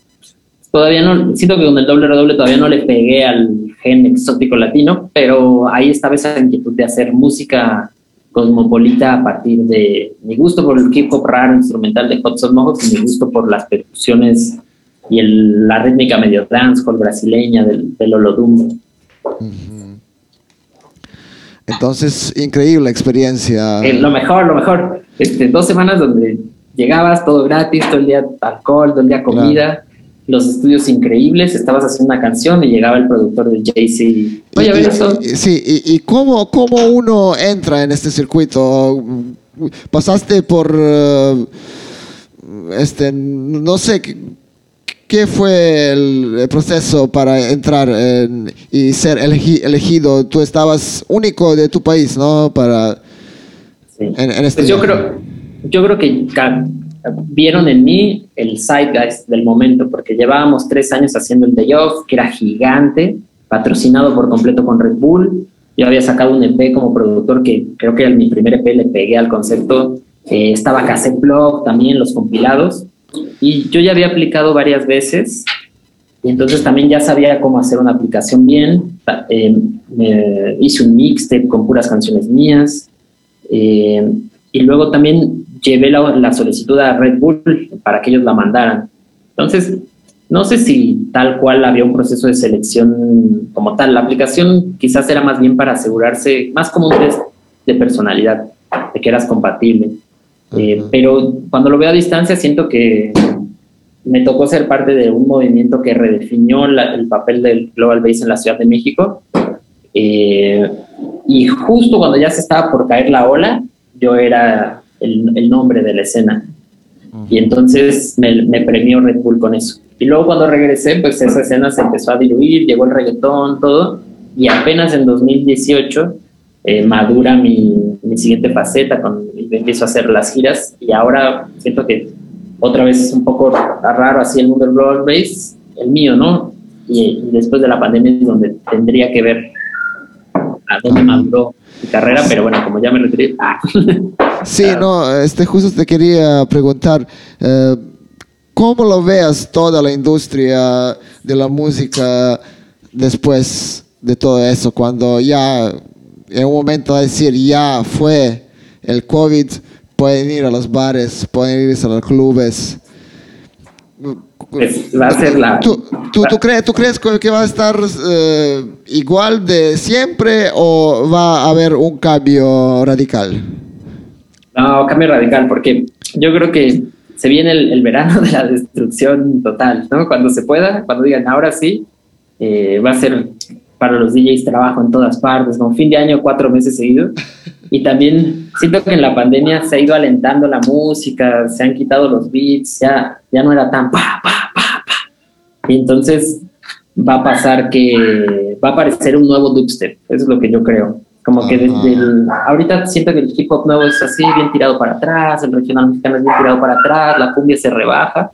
Todavía no, siento que con el doble redoble todavía no le pegué al gen exótico latino, pero ahí estaba esa inquietud de hacer música cosmopolita a partir de mi gusto por el hip hop raro instrumental de Hudson Mohawk y mi gusto por las percusiones y el, la rítmica medio dancehall brasileña del, del Olodum.
Entonces, increíble experiencia.
Eh, lo mejor, lo mejor. Este, dos semanas donde llegabas, todo gratis, todo el día alcohol, todo el día comida los estudios increíbles, estabas haciendo una canción y llegaba el productor de Jay-Z. Oye, a ver eso.
Sí, y, y cómo, cómo, uno entra en este circuito? ¿Pasaste por, uh, este, no sé, qué fue el, proceso para entrar y ser elegido? Tú estabas único de tu país, ¿no? Para,
sí. en, este pues yo creo, yo creo que vieron en mí el zeitgeist del momento, porque llevábamos tres años haciendo el Day Off, que era gigante, patrocinado por completo con Red Bull. Yo había sacado un EP como productor, que creo que en mi primer EP le pegué al concepto. Eh, estaba Cassette Blog también, los compilados. Y yo ya había aplicado varias veces, y entonces también ya sabía cómo hacer una aplicación bien. Eh, hice un mixtape con puras canciones mías. Eh, y luego también llevé la, solicitud a Red Bull para que ellos la mandaran. Entonces, no sé si tal cual había un proceso de selección como tal. La aplicación quizás era más bien para asegurarse, más como un test de personalidad, de que eras compatible. Eh, pero cuando lo veo a distancia siento que me tocó ser parte de un movimiento que redefinió el papel del Global Base en la Ciudad de México. Eh, y justo cuando ya se estaba por caer la ola, yo era el, nombre de la escena. Y entonces me, me, premió Red Bull con eso. Y luego cuando regresé, pues esa escena se empezó a diluir, llegó el reggaetón, todo. Y apenas en 2018 eh, madura mi, mi, siguiente faceta, con, y empiezo a hacer las giras. Y ahora siento que otra vez es un poco raro así el mundo del Bass, el mío, ¿no? Y, después de la pandemia es donde tendría que ver a dónde maduró mi carrera, pero bueno, como ya me retiré. Ah.
Sí, no, este, justo te quería preguntar, eh, ¿cómo lo veas toda la industria de la música después de todo eso? Cuando ya en un momento a decir, ya fue el COVID, pueden ir a los bares, pueden ir a los clubes.
Pues, va a ser la...
¿Tú, tú, tú crees, ¿Tú crees que va a estar eh, igual de siempre o va a haber un cambio radical?
No, cambio radical, porque yo creo que se viene el, verano de la destrucción total, ¿no? Cuando se pueda, cuando digan ahora sí, eh, va a ser para los DJs trabajo en todas partes, con fin de año cuatro meses seguidos. Y también siento que en la pandemia se ha ido alentando la música, se han quitado los beats, ya, ya no era tan pa, pa. Y entonces va a pasar que va a aparecer un nuevo dubstep, eso es lo que yo creo. Como que desde el, ahorita siento que el hip hop nuevo es así, bien tirado para atrás, el regional mexicano es bien tirado para atrás, la cumbia se rebaja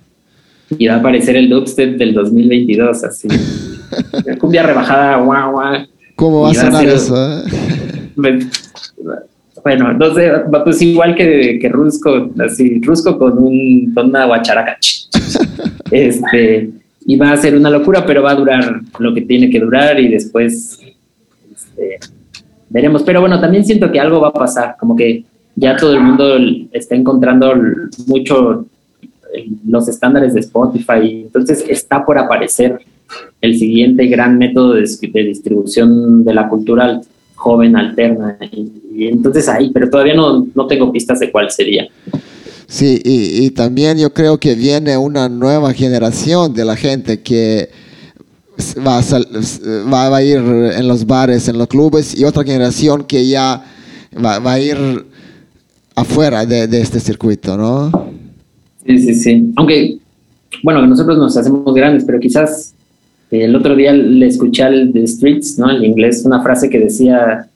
y va a aparecer el dubstep del 2022, así. La cumbia rebajada, guau, guau.
¿Cómo va a sonar eso? Eh?
Bueno, no sé, pues igual que, que Rusco, así, Rusco con, un, con una guacharaca. este, y va a ser una locura, pero va a durar lo que tiene que durar y después este, veremos. Pero bueno, también siento que algo va a pasar, como que ya todo el mundo está encontrando mucho los estándares de Spotify, entonces está por aparecer el siguiente gran método de, distribución de la cultura joven alterna. Y, entonces ahí, pero todavía no, no, tengo pistas de cuál sería.
Sí, y, también yo creo que viene una nueva generación de la gente que va a, a ir en los bares, en los clubes, y otra generación que ya va, va a ir afuera de, de, este circuito, ¿no?
Sí, sí, sí. Aunque, bueno, nosotros nos hacemos grandes, pero quizás el otro día le escuché al The Streets, ¿no? En inglés, una frase que decía,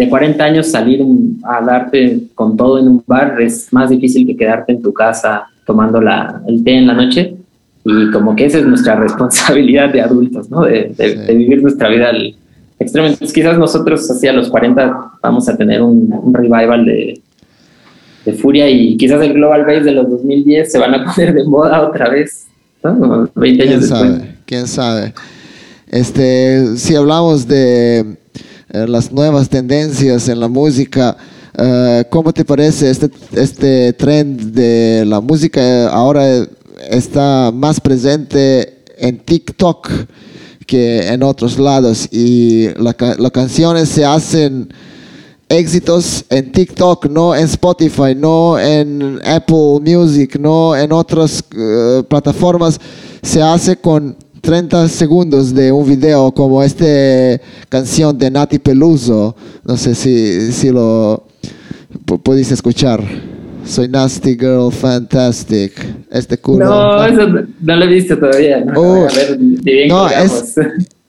de 40 años salir a darte con todo en un bar es más difícil que quedarte en tu casa tomando la, el té en la noche. Y como que esa es nuestra responsabilidad de adultos, ¿no? De, vivir nuestra vida al extremo. Entonces, quizás nosotros hacia los 40 vamos a tener un, revival de, de furia y quizás el Global Base de los 2010 se van a poner de moda otra vez, ¿no? 20 años después
quién sabe. Este, si hablamos de las nuevas tendencias en la música, uh, ¿cómo te parece este, este trend de la música ahora está más presente en TikTok que en otros lados y las canciones se hacen éxitos en TikTok, no en Spotify, no en Apple Music, no en otras uh, plataformas, se hace con 30 segundos de un video como esta canción de Nati Peluso. No sé si, si lo podéis escuchar. Soy Nasty Girl Fantastic. Este culo.
No, eso no, lo he visto todavía. No, oh, no
es,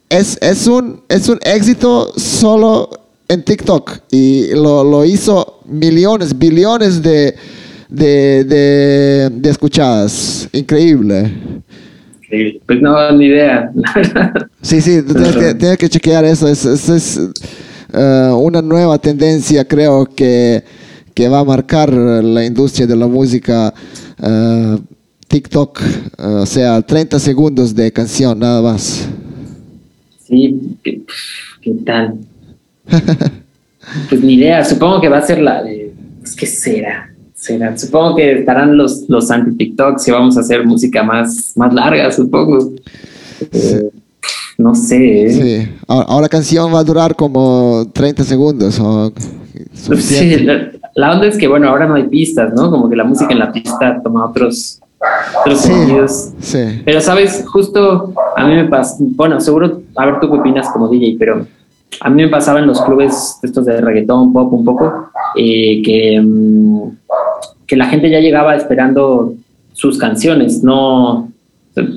es, es, un, es un éxito solo en TikTok y lo, lo hizo millones, billones de, de, de, de escuchadas. Increíble.
Pues no, ni idea.
sí, sí, tienes que, chequear eso. Es, es, eh, una nueva tendencia, creo, que, que, va a marcar la industria de la música. Uh, TikTok, uh, o sea, 30 segundos de canción, nada más.
Sí, ¿qué, qué tal? pues ni idea, supongo que va a ser la de... Pues, ¿Qué será? Supongo que estarán los, los anti-TikToks y vamos a hacer música más, más larga, supongo. Eh, no sé. ¿eh?
Sí. Ahora, la canción va a durar como 30 segundos. O
sí, la, onda es que, bueno, ahora no hay pistas, ¿no? Como que la música en la pista toma otros, otros sentidos.
Sí.
Pero, ¿sabes? Justo a mí me pasa, bueno, seguro, a ver tú qué opinas como DJ, pero a mí me pasaba en los clubes estos de reggaetón, pop, un poco, eh, que... Mm, que la gente ya llegaba esperando sus canciones, no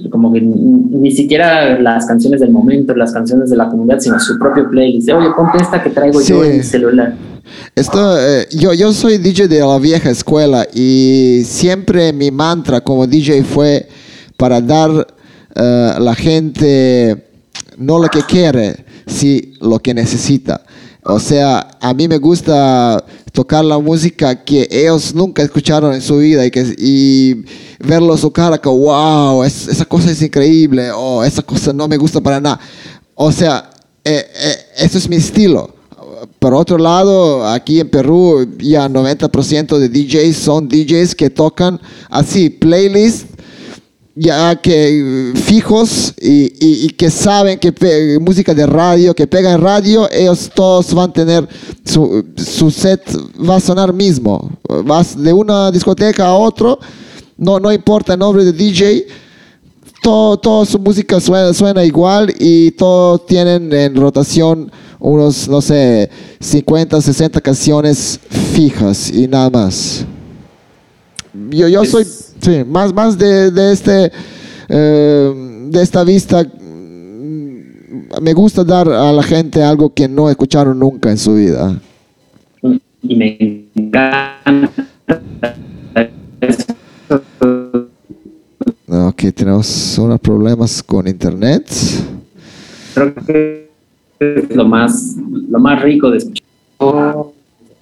como que ni siquiera las canciones del momento, las canciones de la comunidad, sino su propio playlist. Oye, ponte esta que traigo yo en mi celular.
Esto, eh, yo, yo soy DJ de la vieja escuela y siempre mi mantra como DJ fue para dar eh, a la gente no lo que quiere, sí lo que necesita. O sea, a mí me gusta tocar la música que ellos nunca escucharon en su vida y, que, y verlo su cara que, wow, esa cosa es increíble, o esa cosa no me gusta para nada. O sea, eh, eh, eso es mi estilo. por otro lado, aquí en Perú ya 90% de DJs son DJs que tocan así, playlists ya que fijos y, que saben que música de radio, que pega en radio, ellos todos van a tener su, su set, va a sonar mismo. Vas de una discoteca a otro, no, no importa el nombre de DJ, todo, toda su música suena, suena igual y todos tienen en rotación unos, no sé, 50, 60 canciones fijas y nada más. Yo, yo soy sí, más, más de, de este, eh, de esta vista. Me gusta dar a la gente algo que no escucharon nunca en su vida.
Y me encanta
Ok, tenemos unos problemas con internet.
Creo que es lo más, lo más rico de escuchar.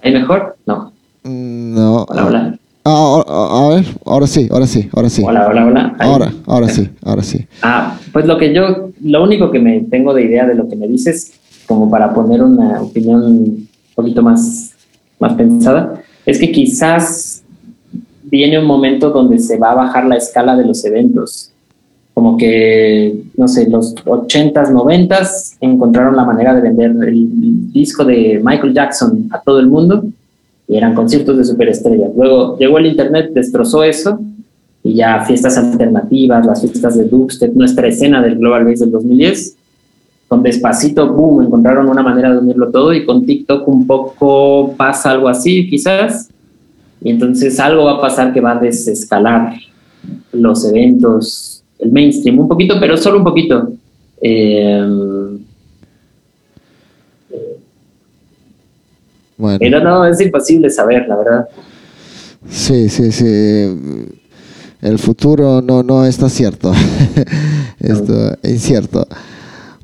¿Hay mejor? No.
No.
Hola, hola.
Ah, a ver, ahora sí, ahora sí, ahora sí.
Hola, hola, hola.
Ahora, ahora sí, ahora sí.
Ah, pues lo que yo, lo único que me tengo de idea de lo que me dices, como para poner una opinión un poquito más, más pensada, es que quizás viene un momento donde se va a bajar la escala de los eventos. Como que, no sé, los 80s, 90s encontraron la manera de vender el disco de Michael Jackson a todo el mundo y eran conciertos de superestrellas. Luego llegó el Internet, destrozó eso y ya fiestas alternativas, las fiestas de Dubstep, nuestra escena del Global Base del 2010. Con Despacito, boom, encontraron una manera de unirlo todo y con TikTok un poco pasa algo así, quizás y entonces algo va a pasar que va a desescalar los eventos, el mainstream, un poquito, pero solo un poquito. Eh, bueno. Pero no, es imposible saber, la verdad.
Sí, sí, sí. El futuro no, no está cierto. Esto es incierto.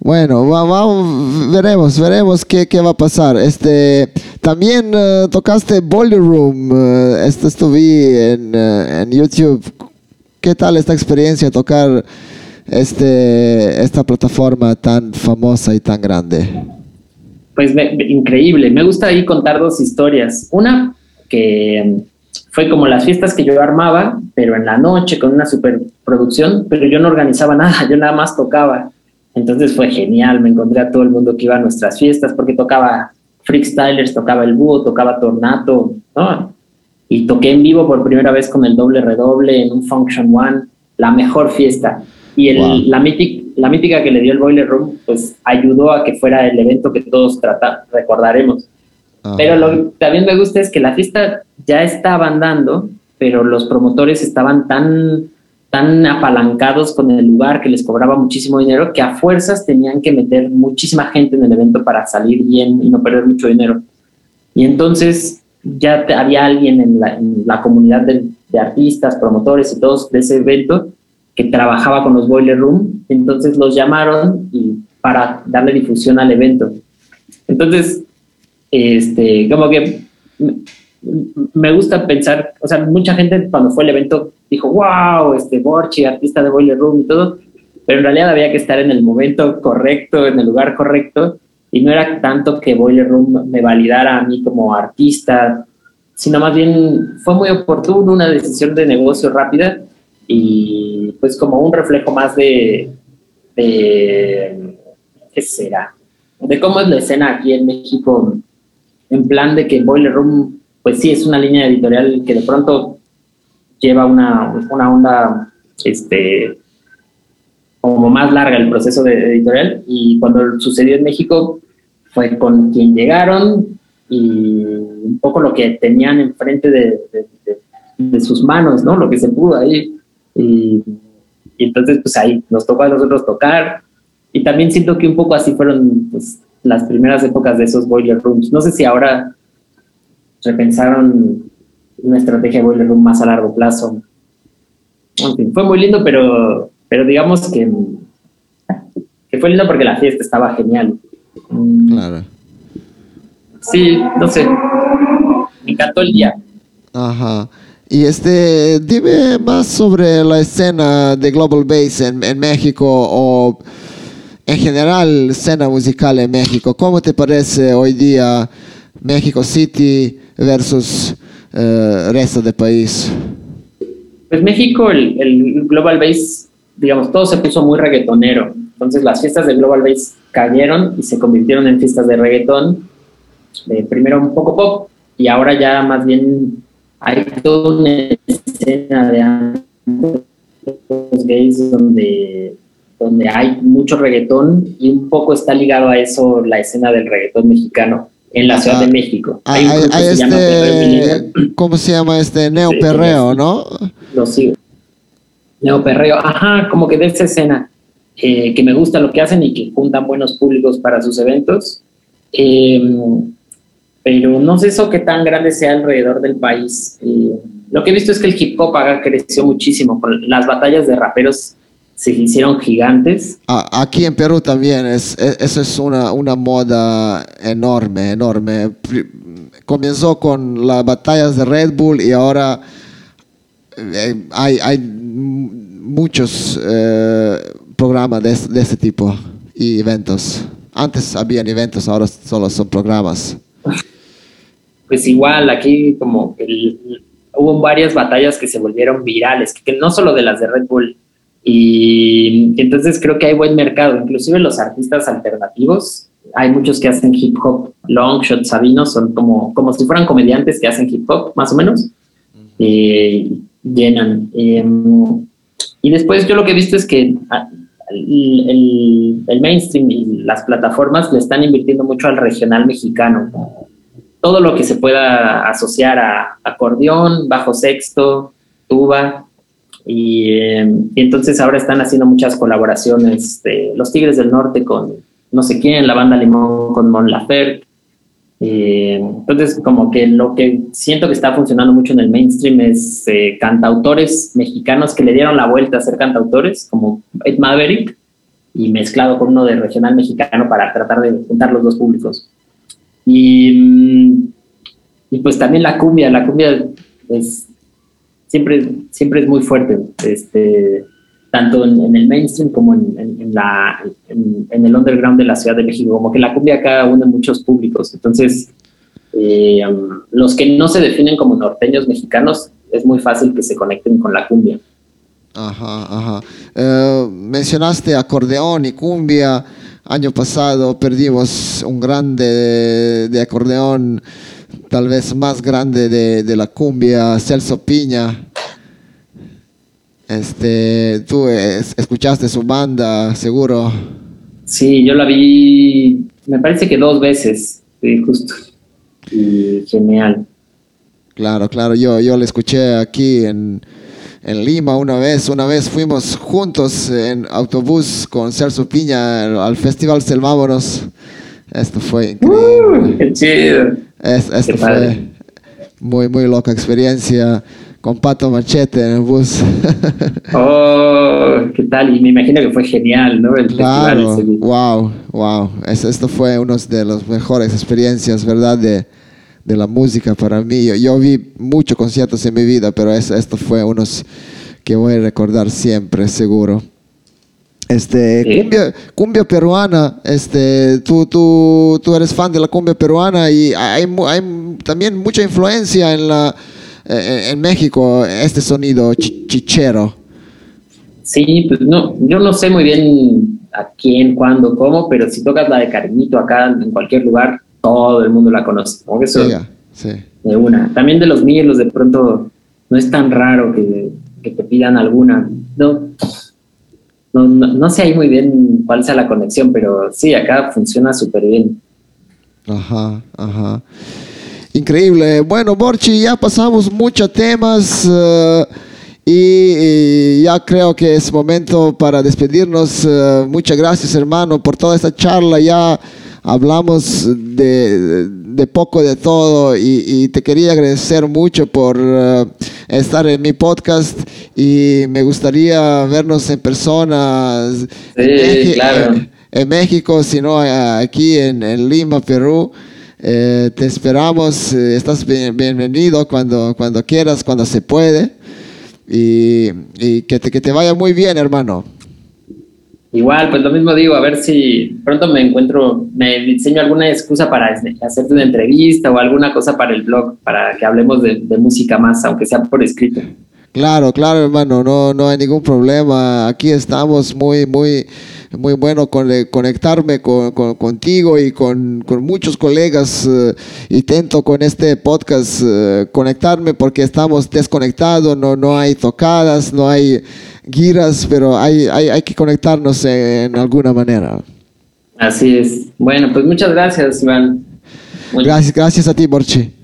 Bueno, vamos, veremos, veremos qué, qué, va a pasar. Este, también eh, tocaste Boiler Room, uh, esto estuve en, uh, en, YouTube. ¿Qué tal esta experiencia tocar este, esta plataforma tan famosa y tan grande?
Pues increíble, me gusta ahí contar dos historias. Una que fue como las fiestas que yo armaba, pero en la noche con una superproducción, pero yo no organizaba nada, yo nada más tocaba. Entonces fue genial, me encontré a todo el mundo que iba a nuestras fiestas porque tocaba Freakstylers, tocaba el búho, tocaba Tornato, ¿no? Y toqué en vivo por primera vez con el doble redoble en un Function One, la mejor fiesta. Y el, la, mítica, la mítica que le dio el Boiler Room, pues ayudó a que fuera el evento que todos trata, recordaremos. Pero lo que también me gusta es que la fiesta ya estaba andando, pero los promotores estaban tan tan apalancados con el lugar que les cobraba muchísimo dinero que a fuerzas tenían que meter muchísima gente en el evento para salir bien y no perder mucho dinero. Y entonces ya había alguien en la, comunidad de, artistas, promotores y todos de ese evento que trabajaba con los Boiler Room, entonces los llamaron y para darle difusión al evento. Entonces, este, como que me gusta pensar, o sea, mucha gente cuando fue el evento dijo, wow, este Borchi, artista de Boiler Room y todo, pero en realidad había que estar en el momento correcto, en el lugar correcto, y no era tanto que Boiler Room me validara a mí como artista, sino más bien fue muy oportuno, una decisión de negocio rápida y pues como un reflejo más de, ¿qué será? De cómo es la escena aquí en México, en plan de que Boiler Room, pues sí, es una línea editorial que de pronto lleva una, una onda este, como más larga el proceso de editorial y cuando sucedió en México fue con quien llegaron y un poco lo que tenían enfrente de, de, sus manos, ¿no? Lo que se pudo ahí. Y, entonces, pues ahí nos tocó a nosotros tocar. Y también siento que un poco así fueron pues, las primeras épocas de esos boiler rooms. No sé si ahora repensaron una estrategia de Boiler Room más a largo plazo. fue muy lindo, pero, pero digamos que, que fue lindo porque la fiesta estaba genial.
Claro.
Sí, no sé. Me encantó el día.
Ajá. Y este, dime más sobre la escena de Global Base en, México o en general escena musical en México. ¿Cómo te parece hoy día México City versus el resto del país?
Pues México, el, Global Bass, digamos, todo se puso muy reggaetonero. Entonces las fiestas de Global Bass cayeron y se convirtieron en fiestas de reggaetón. primero un poco pop y ahora ya más bien hay toda una escena de gays donde, donde hay mucho reggaetón y un poco está ligado a eso la escena del reggaetón mexicano en la Ciudad de ah, México.
Hay, este, ¿Cómo se llama este? Neoperreo, ¿no?
Lo sigo. Neoperreo, ajá, como que de esa escena, eh, que me gusta lo que hacen y que juntan buenos públicos para sus eventos. Em, pero no sé eso qué tan grande sea alrededor del país. Eh, lo que he visto es que el hip hop ha creció muchísimo. Las batallas de raperos se hicieron gigantes.
Aquí en Perú también, es, eso es una, moda enorme, enorme. Comenzó con las batallas de Red Bull y ahora eh, hay, hay muchos eh, programas de, de, este tipo y eventos. Antes habían eventos, ahora solo son programas.
Pues igual, aquí como hubo varias batallas que se volvieron virales, que no solo de las de Red Bull, y entonces creo que hay buen mercado, inclusive los artistas alternativos, hay muchos que hacen hip hop, Longshot, Sabino, son como, como si fueran comediantes que hacen hip hop, más o menos, eh, llenan. Em, y después yo lo que he visto es que ah, el, el, mainstream y las plataformas le están invirtiendo mucho al regional mexicano. Todo lo que se pueda asociar a acordeón, bajo sexto, tuba, eh, y, entonces ahora están haciendo muchas colaboraciones de los Tigres del Norte con no sé quién, la banda Limón con Mon Laferte. Eh, entonces, como que lo que siento que está funcionando mucho en el mainstream es eh, cantautores mexicanos que le dieron la vuelta a ser cantautores, como Ed Maverick, y mezclado con uno de regional mexicano para tratar de juntar los dos públicos. Y, mm, y pues también la cumbia, la cumbia es siempre, siempre es muy fuerte, este, tanto en, el mainstream como en, la, en, el underground de la Ciudad de México, como que la cumbia acá une muchos públicos. Entonces, eh, los que no se definen como norteños mexicanos, es muy fácil que se conecten con la cumbia.
Ajá, ajá. Eh, mencionaste acordeón y cumbia. Año pasado perdimos un grande de acordeón tal vez más grande de, la cumbia, Celso Piña. Este, tú escuchaste su banda, seguro.
Sí, yo la vi, me parece que dos veces, justo. Y genial.
Claro, claro, yo, yo la escuché aquí en, en Lima una vez, una vez fuimos juntos en autobús con Celso Piña al Festival Selvámonos. Esto fue increíble.
Uh, ¡Qué chido!
esto fue muy, muy loca experiencia con Pato Machete en el bus.
oh, ¿qué tal? Y me imagino que fue genial, ¿no? El
claro, wow, wow. esto fue una de las mejores experiencias, ¿verdad? De, de la música para mí. Yo, yo, vi muchos conciertos en mi vida, pero esto fue unos que voy a recordar siempre, seguro. Este, cumbia, cumbia, peruana, este, tú, tú, tú eres fan de la cumbia peruana y hay, hay también mucha influencia en, la, en México, este sonido chichero.
Sí, pues no, yo no sé muy bien a quién, cuándo, cómo, pero si tocas la de Cariñito acá en cualquier lugar, todo el mundo la conoce. Eso sí, De una. También de los míos, de pronto no es tan raro que, que te pidan alguna. No, no, no, sé ahí muy bien cuál sea la conexión, pero sí, acá funciona súper bien.
Ajá, ajá. Increíble. Bueno, Borchi, ya pasamos muchos temas eh, y, ya creo que es momento para despedirnos. Eh, muchas gracias, hermano, por toda esta charla. Ya hablamos de, de poco de todo y, te quería agradecer mucho por eh, estar en mi podcast y me gustaría vernos en persona
en, claro.
en, México, sino aquí en, Lima, Perú. Eh, te esperamos, eh, estás bienvenido cuando, cuando quieras, cuando se puede y, y que, te, que te vaya muy bien, hermano.
Igual, pues lo mismo digo, a ver si pronto me encuentro, me diseño alguna excusa para hacerte una entrevista o alguna cosa para el blog, para que hablemos de, música más, aunque sea por escrito.
Claro, claro, hermano, no, no hay ningún problema. Aquí estamos muy, muy, muy bueno con, conectarme con, contigo y con, muchos colegas. Eh, intento con este podcast eh, conectarme porque estamos desconectados, no, no hay tocadas, no hay giras, pero hay, hay, hay que conectarnos en alguna manera.
Así es. Bueno, pues muchas gracias, Iván.
Gracias, gracias a ti, Borchi.